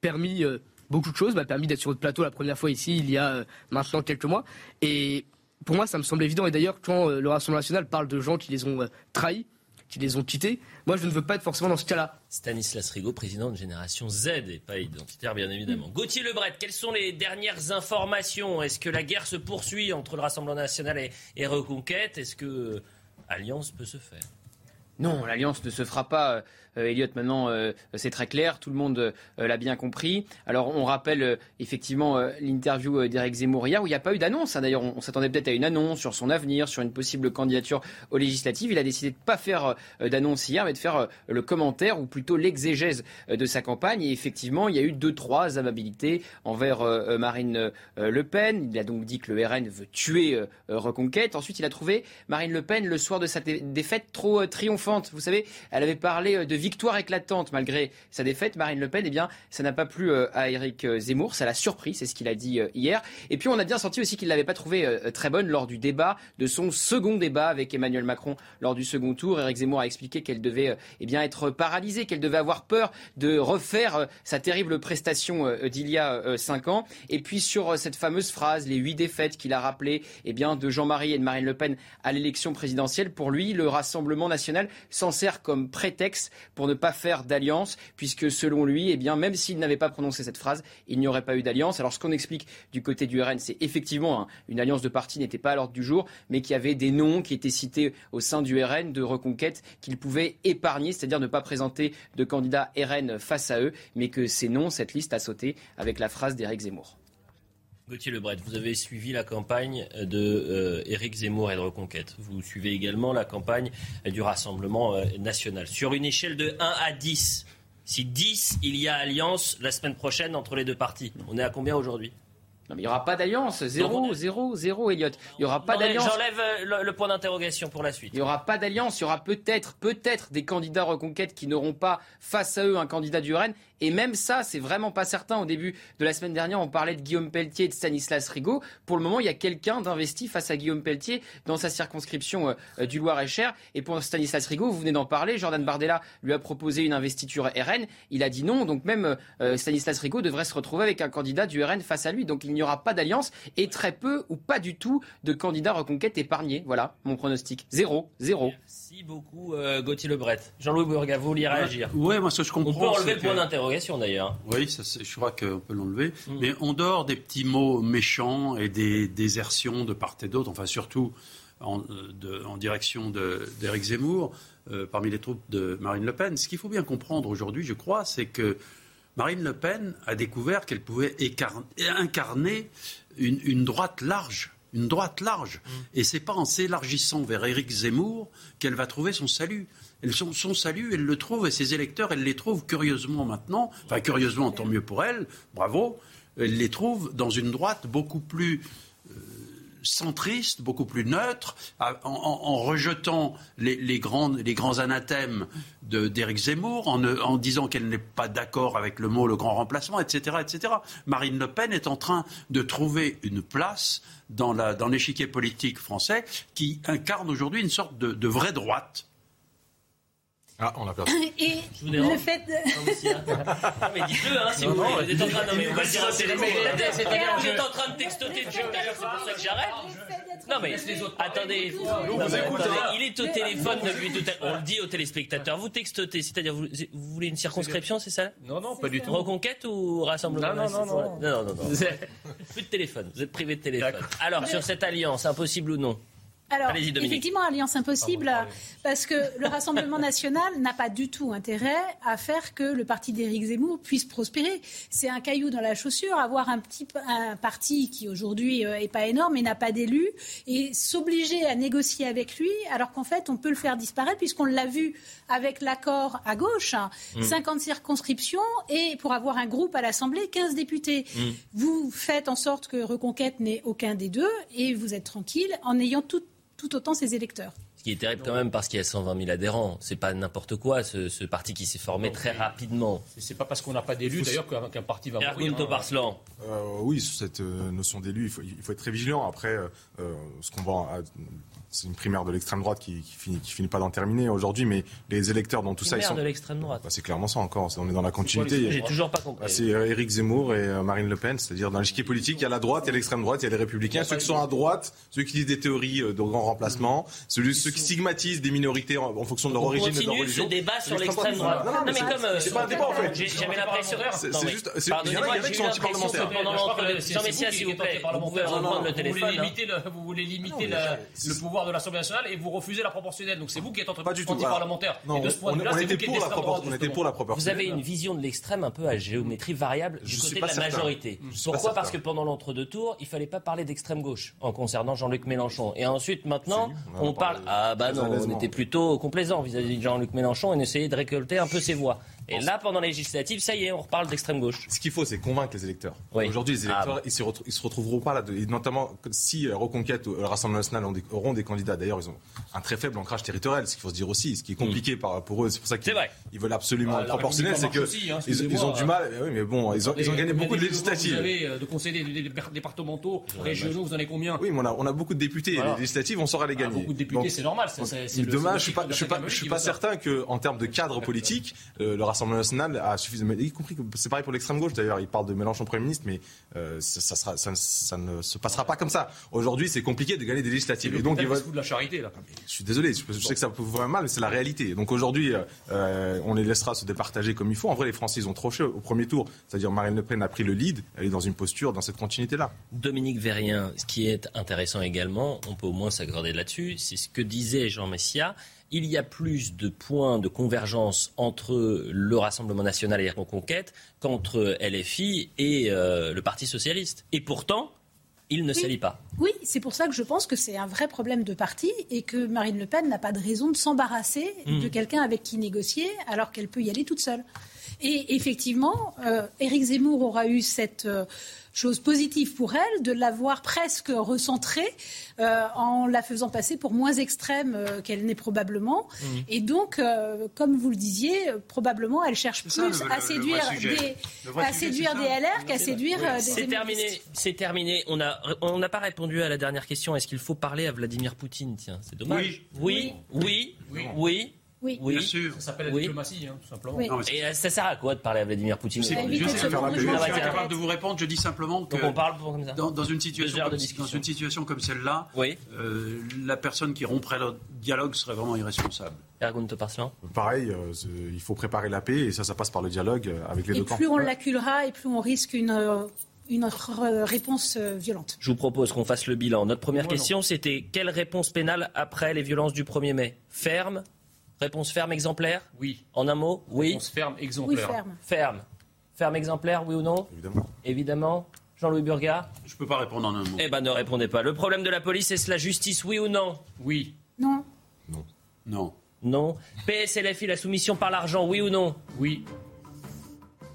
permis beaucoup de choses, m'a permis d'être sur le plateau la première fois ici il y a maintenant quelques mois. Et pour moi, ça me semble évident. Et d'ailleurs, quand euh, le Rassemblement national parle de gens qui les ont euh, trahis, qui les ont quittés, moi, je ne veux pas être forcément dans ce cas-là. Stanislas Rigaud, président de Génération Z et pas identitaire, bien évidemment. Gauthier Lebret, quelles sont les dernières informations? Est-ce que la guerre se poursuit entre le Rassemblement national et, et Reconquête? Est-ce que euh, alliance peut se faire? Non, l'alliance ne se fera pas. Euh, Elliot, maintenant, euh, c'est très clair, tout le monde euh, l'a bien compris. Alors, on rappelle effectivement l'interview d'Éric Zemmour hier, où il n'y a pas eu d'annonce. Hein. D'ailleurs, on, s'attendait peut-être à une annonce sur son avenir, sur une possible candidature aux législatives. Il a décidé de ne pas faire d'annonce hier, mais de faire le commentaire, ou plutôt l'exégèse de sa campagne. Et effectivement, il y a eu deux, trois amabilités envers Marine Le Pen. Il a donc dit que le RN veut tuer Reconquête. Ensuite, il a trouvé Marine Le Pen, le soir de sa défaite, trop triomphante. Vous savez, elle avait parlé de victoire éclatante malgré sa défaite, Marine Le Pen, eh bien, ça n'a pas plu euh, à Éric euh, Zemmour, ça l'a surpris, c'est ce qu'il a dit euh, hier. Et puis on a bien senti aussi qu'il ne l'avait pas trouvée très bonne lors du débat, de son second débat avec Emmanuel Macron lors du second tour. Éric Zemmour a expliqué qu'elle devait eh bien, être paralysée, qu'elle devait avoir peur de refaire sa terrible prestation d'il y a cinq ans. Et puis sur cette fameuse phrase, les huit défaites qu'il a rappelées eh bien, de Jean-Marie et de Marine Le Pen à l'élection présidentielle, pour lui, le Rassemblement national s'en sert comme prétexte pour ne pas faire d'alliance, puisque selon lui, eh bien, même s'il n'avait pas prononcé cette phrase, il n'y aurait pas eu d'alliance. Alors ce qu'on explique du côté du RN, c'est effectivement hein, une alliance de parti n'était pas à l'ordre du jour, mais qu'il y avait des noms qui étaient cités au sein du RN de reconquête qu'il pouvait épargner, c'est-à-dire ne pas présenter de candidats RN face à eux, mais que ces noms, cette liste a sauté avec la phrase d'Éric Zemmour. Gauthier Lebret, vous avez suivi la campagne de euh, Éric Zemmour et de Reconquête. Vous suivez également la campagne du Rassemblement euh, national. Sur une échelle de 1 à 10, si 10, il y a alliance la semaine prochaine entre les deux partis, on est à combien aujourd'hui? Non, mais il n'y aura pas d'alliance. Zéro, zéro, zéro, Elliot. Il n'y aura pas d'alliance. J'enlève euh, le, point d'interrogation pour la suite. Il n'y aura pas d'alliance. Il y aura peut-être, peut-être des candidats reconquête qui n'auront pas face à eux un candidat du RN. Et même ça, c'est vraiment pas certain. Au début de la semaine dernière, on parlait de Guillaume Pelletier et de Stanislas Rigaud. Pour le moment, il y a quelqu'un d'investi face à Guillaume Pelletier dans sa circonscription euh, du Loir-et-Cher. Et pour Stanislas Rigaud, vous venez d'en parler, Jordan Bardella lui a proposé une investiture RN. Il a dit non. Donc même euh, Stanislas Rigaud devrait se retrouver avec un candidat du RN face à lui. Donc il n'y aura pas d'alliance et très peu ou pas du tout de candidats reconquête épargnés. Voilà mon pronostic. Zéro, zéro. Merci beaucoup euh, Gauthier Lebret. Jean-Louis Bourga, vous vouliez réagir Oui, moi ce que je comprends. On peut enlever le point d'ailleurs. Oui, ça, je crois qu'on peut l'enlever. Mm. Mais en dehors des petits mots méchants et des désertions de part et d'autre, enfin surtout en, euh, direction d'Éric Zemmour, euh, parmi les troupes de Marine Le Pen, ce qu'il faut bien comprendre aujourd'hui, je crois, c'est que Marine Le Pen a découvert qu'elle pouvait incarner une, droite large. Une droite large. Mm. Et c'est pas en s'élargissant vers Éric Zemmour qu'elle va trouver son salut. Son, son, salut, elle le trouve, et ses électeurs, elle les trouve curieusement maintenant, enfin curieusement, tant mieux pour elle, bravo, elle les trouve dans une droite beaucoup plus centriste, beaucoup plus neutre, en, rejetant les, grands, les grands anathèmes d'Éric Zemmour, en, disant qu'elle n'est pas d'accord avec le mot le grand remplacement, etc., etc. Marine Le Pen est en train de trouver une place dans l'échiquier politique français qui incarne aujourd'hui une sorte de, vraie droite. Ah, on l'a perdu. (coughs) Et Je vous dérange le fait de... Non, mais (laughs) dites-le, hein, si Non, vous voulez. Vous êtes en train de, non, mais Vous êtes en train textoter tout à l'heure, c'est pour ça que j'arrête. Non, mais attendez. Hein. Il est au téléphone depuis tout à l'heure. On le dit aux téléspectateurs. Vous textotez, c'est-à-dire vous, vous voulez une circonscription, c'est ça? Non, non, pas du tout. Reconquête ou rassemblement? Non, non, non. non. (laughs) Plus de téléphone. Vous êtes privé de téléphone. Alors, sur cette alliance, impossible ou non? Alors, effectivement, alliance impossible, parce que le Rassemblement national n'a pas du tout intérêt à faire que le parti d'Éric Zemmour puisse prospérer. C'est un caillou dans la chaussure, avoir un petit un parti qui aujourd'hui euh, est pas énorme et n'a pas d'élus, et s'obliger à négocier avec lui, alors qu'en fait, on peut le faire disparaître, puisqu'on l'a vu avec l'accord à gauche, hein, Mm. 50 circonscriptions, et pour avoir un groupe à l'Assemblée, 15 députés. Mm. Vous faites en sorte que Reconquête n'ait aucun des deux, et vous êtes tranquille en ayant tout tout autant ses électeurs. Ce qui est terrible quand même parce qu'il y a 120 000 adhérents. C'est pas n'importe quoi ce, ce parti qui s'est formé très rapidement. C'est pas parce qu'on n'a pas d'élus d'ailleurs qu'un qu'un parti va mourir. Euh, oui, sur cette euh, notion d'élu, il faut, il faut être très vigilant. Après, euh, ce qu'on voit, à- c'est une primaire de l'extrême droite qui, qui finit, qui finit pas d'en terminer aujourd'hui, mais les électeurs dans tout ça, ils sont. de l'extrême droite. Bah, c'est clairement ça encore. On est dans la continuité. J'ai toujours pas compris. Bah, C'est euh, Éric Zemmour et euh, Marine Le Pen, c'est-à-dire dans l'échiquier politique, il y a la droite, il y a l'extrême droite, il y a les républicains. Ceux qui sont à droite, ceux qui disent des théories euh, de grand remplacement, ceux, ceux qui stigmatisent des minorités en, en fonction de leur On origine et de leur religion. ce débat sur l'extrême droite. Non, non, mais mais c'est- comme euh, c'est pas un débat en fait. j'ai- J'avais l'impression. C'est- Non, c'est mais juste- il y en a qui sont anti-parlementaires. c'est Messia, vous s'il vous plaît, êtes parlementaire. vous pouvez reprendre le Vous téléphone. voulez hein. limiter le, vous voulez limiter Non, la- mais le pouvoir de l'Assemblée nationale et vous refusez la proportionnelle. Donc c'est vous qui êtes entre Pas du tout. anti-parlementaire. Non, Et de ce point on, de vue-là, on c'est était vous qui êtes pour la d'extrême propor- droite, on était justement. pour la Vous proportionnelle. avez une vision de l'extrême un peu à géométrie variable Je du côté pas de la certain. majorité. Je Pourquoi Parce que pendant l'entre-deux tours, il fallait pas parler d'extrême gauche en concernant Jean-Luc Mélenchon. Et ensuite, maintenant, on parle. Ah bah non, on était plutôt complaisant vis-à-vis de Jean-Luc Mélenchon et on essayait de récolter un peu ses voix. Et là, pendant les législatives, ça y est, on reparle d'extrême gauche. Ce qu'il faut, c'est convaincre les électeurs. Oui. Aujourd'hui, les Ah, électeurs, ils, se ils se retrouveront pas là, et notamment si euh, Reconquête ou le Rassemblement national auront des candidats. D'ailleurs, ils ont un très faible ancrage territorial, ce qu'il faut se dire aussi, ce qui est compliqué par, pour eux. C'est pour ça qu'ils ils veulent absolument Ah, proportionnel. C'est que aussi, hein, ils, ils ont du mal. eh Oui, mais bon, ils ont, ils ont gagné beaucoup de Vous législatives. avez euh, de conseillers départementaux, régionaux, vous en avez combien Oui, mais on a, on a beaucoup de députés. Voilà. Les législatives, on saura les Ah, gagner. beaucoup de députés, c'est normal, c'est- c'est- c'est le- demain, je suis pas, je suis pas, je suis pas certain que, en termes de cadre (laughs) politique, euh, le Rassemblement national a suffisamment, y compris que c'est pareil pour l'extrême gauche d'ailleurs. Il parle de Mélenchon Premier ministre, mais euh, ça, ça sera, ça, ça ne se passera pas comme ça. Aujourd'hui, c'est compliqué de gagner des législatives. Et donc, il va, de la charité là. je suis désolé, je, je sais que ça peut vous faire mal, mais c'est la réalité. Donc aujourd'hui, euh, on les laissera se départager comme il faut. En vrai, les Français, ils ont trop chaud au premier tour. C'est-à-dire Marine Le Pen a pris le lead, elle est dans une posture, dans cette continuité-là. Dominique Verrien, ce qui est intéressant également, on peut au moins s'accorder là-dessus, c'est ce que disait Jean Messia. Il y a plus de points de convergence entre le Rassemblement national et la Reconquête qu'entre LFI et euh, le Parti socialiste. Et pourtant, il ne s'allie pas. Oui, c'est pour ça que je pense que c'est un vrai problème de parti et que Marine Le Pen n'a pas de raison de s'embarrasser Mm. de quelqu'un avec qui négocier alors qu'elle peut y aller toute seule. Et effectivement, euh, Éric Zemmour aura eu cette euh, chose positive pour elle de l'avoir presque recentrée euh, en la faisant passer pour moins extrême euh, qu'elle n'est probablement. Mm. Et donc, euh, comme vous le disiez, probablement elle cherche plus ça, le- à le- le séduire des, à sujet, séduire des. LR qu'à séduire des C'est terminé, c'est terminé. On a, on n'a pas répondu à la dernière question. Est-ce qu'il faut parler à Vladimir Poutine? Tiens, c'est dommage. Oui, oui, oui, oui. Oui. Oui. Bien sûr. Ça s'appelle la Oui. diplomatie, hein, tout simplement. Oui. Non, Et euh, ça sert à quoi de parler à Vladimir Poutine Je je suis tiens. incapable de vous répondre. Je dis simplement que Donc on parle pour comme ça. dans, dans une situation comme, discussion. dans une situation comme celle-là, Oui. euh, la personne qui romprait le dialogue serait vraiment irresponsable. Pareil, euh, il faut préparer la paix et ça, ça passe par le dialogue euh, avec les Et deux camps. plus on l'acculera et plus on risque une, euh, réponse violente. Je vous propose qu'on fasse le bilan. Notre première Moi, non. question, c'était quelle réponse pénale après les violences du 1er mai? Ferme Réponse ferme exemplaire Oui. En un mot Oui. Réponse ferme exemplaire. Oui, ferme. Ferme. Ferme exemplaire, oui ou non Évidemment. Évidemment. Jean-Louis Burga Je peux pas répondre en un mot. Eh ben ne répondez pas. Le problème de la police, est-ce la justice, oui ou non Oui. Non. Non. Non. PSLFI, la soumission par l'argent, oui ou non Oui.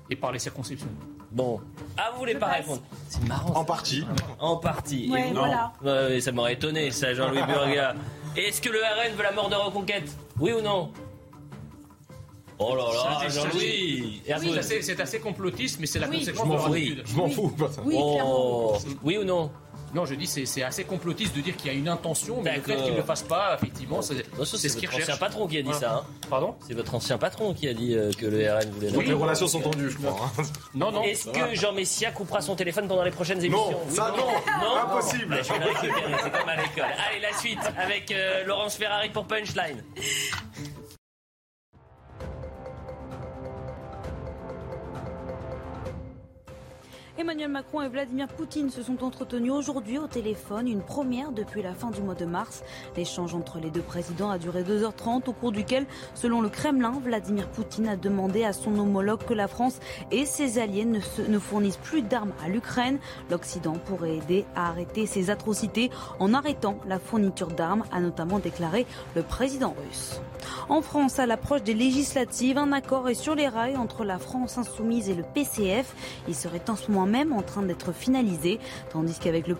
Et par les circonscriptions. Bon. Ah, vous voulez pas répondre C'est marrant. En partie. En partie. Ouais, Et vous- voilà. Ouais, ça m'aurait étonné, ça, Jean-Louis Burga. Et (laughs) Est-ce que le RN veut la mort de Reconquête Oui ou non? Oh là là, Jean-Louis. assez, c'est assez complotiste, mais c'est la Oui. conséquence Je m'en de attitude. Je m'en fous. Oui, Oh, oui ou non? Non, je dis c'est assez complotiste de dire qu'il y a une intention, mais le fait qu'il ne le fasse pas, effectivement, c'est Non, c'est ce qu'il votre ancien recherche. patron qui a dit ça. hein. Pardon? C'est votre ancien patron qui a dit euh, que le RN voulait. Donc les relations sont tendues, je crois. hein. Non, non. Est-ce que Jean Messia coupera son téléphone pendant les prochaines émissions? Oui, ça non, impossible. Bah, je vais le récupérer, c'est comme à l'école. Allez, la suite avec euh, Laurence Ferrari pour Punchline. Emmanuel Macron et Vladimir Poutine se sont entretenus aujourd'hui au téléphone, une première depuis la fin du mois de mars. L'échange entre les deux présidents a duré 2h30 au cours duquel, selon le Kremlin, Vladimir Poutine a demandé à son homologue que la France et ses alliés ne, ne fournissent plus d'armes à l'Ukraine. L'Occident pourrait aider à arrêter ces atrocités en arrêtant la fourniture d'armes, a notamment déclaré le président russe. En France, à l'approche des législatives, un accord est sur les rails entre la France insoumise et le PCF. Il serait en ce moment même en train d'être finalisé, tandis qu'avec le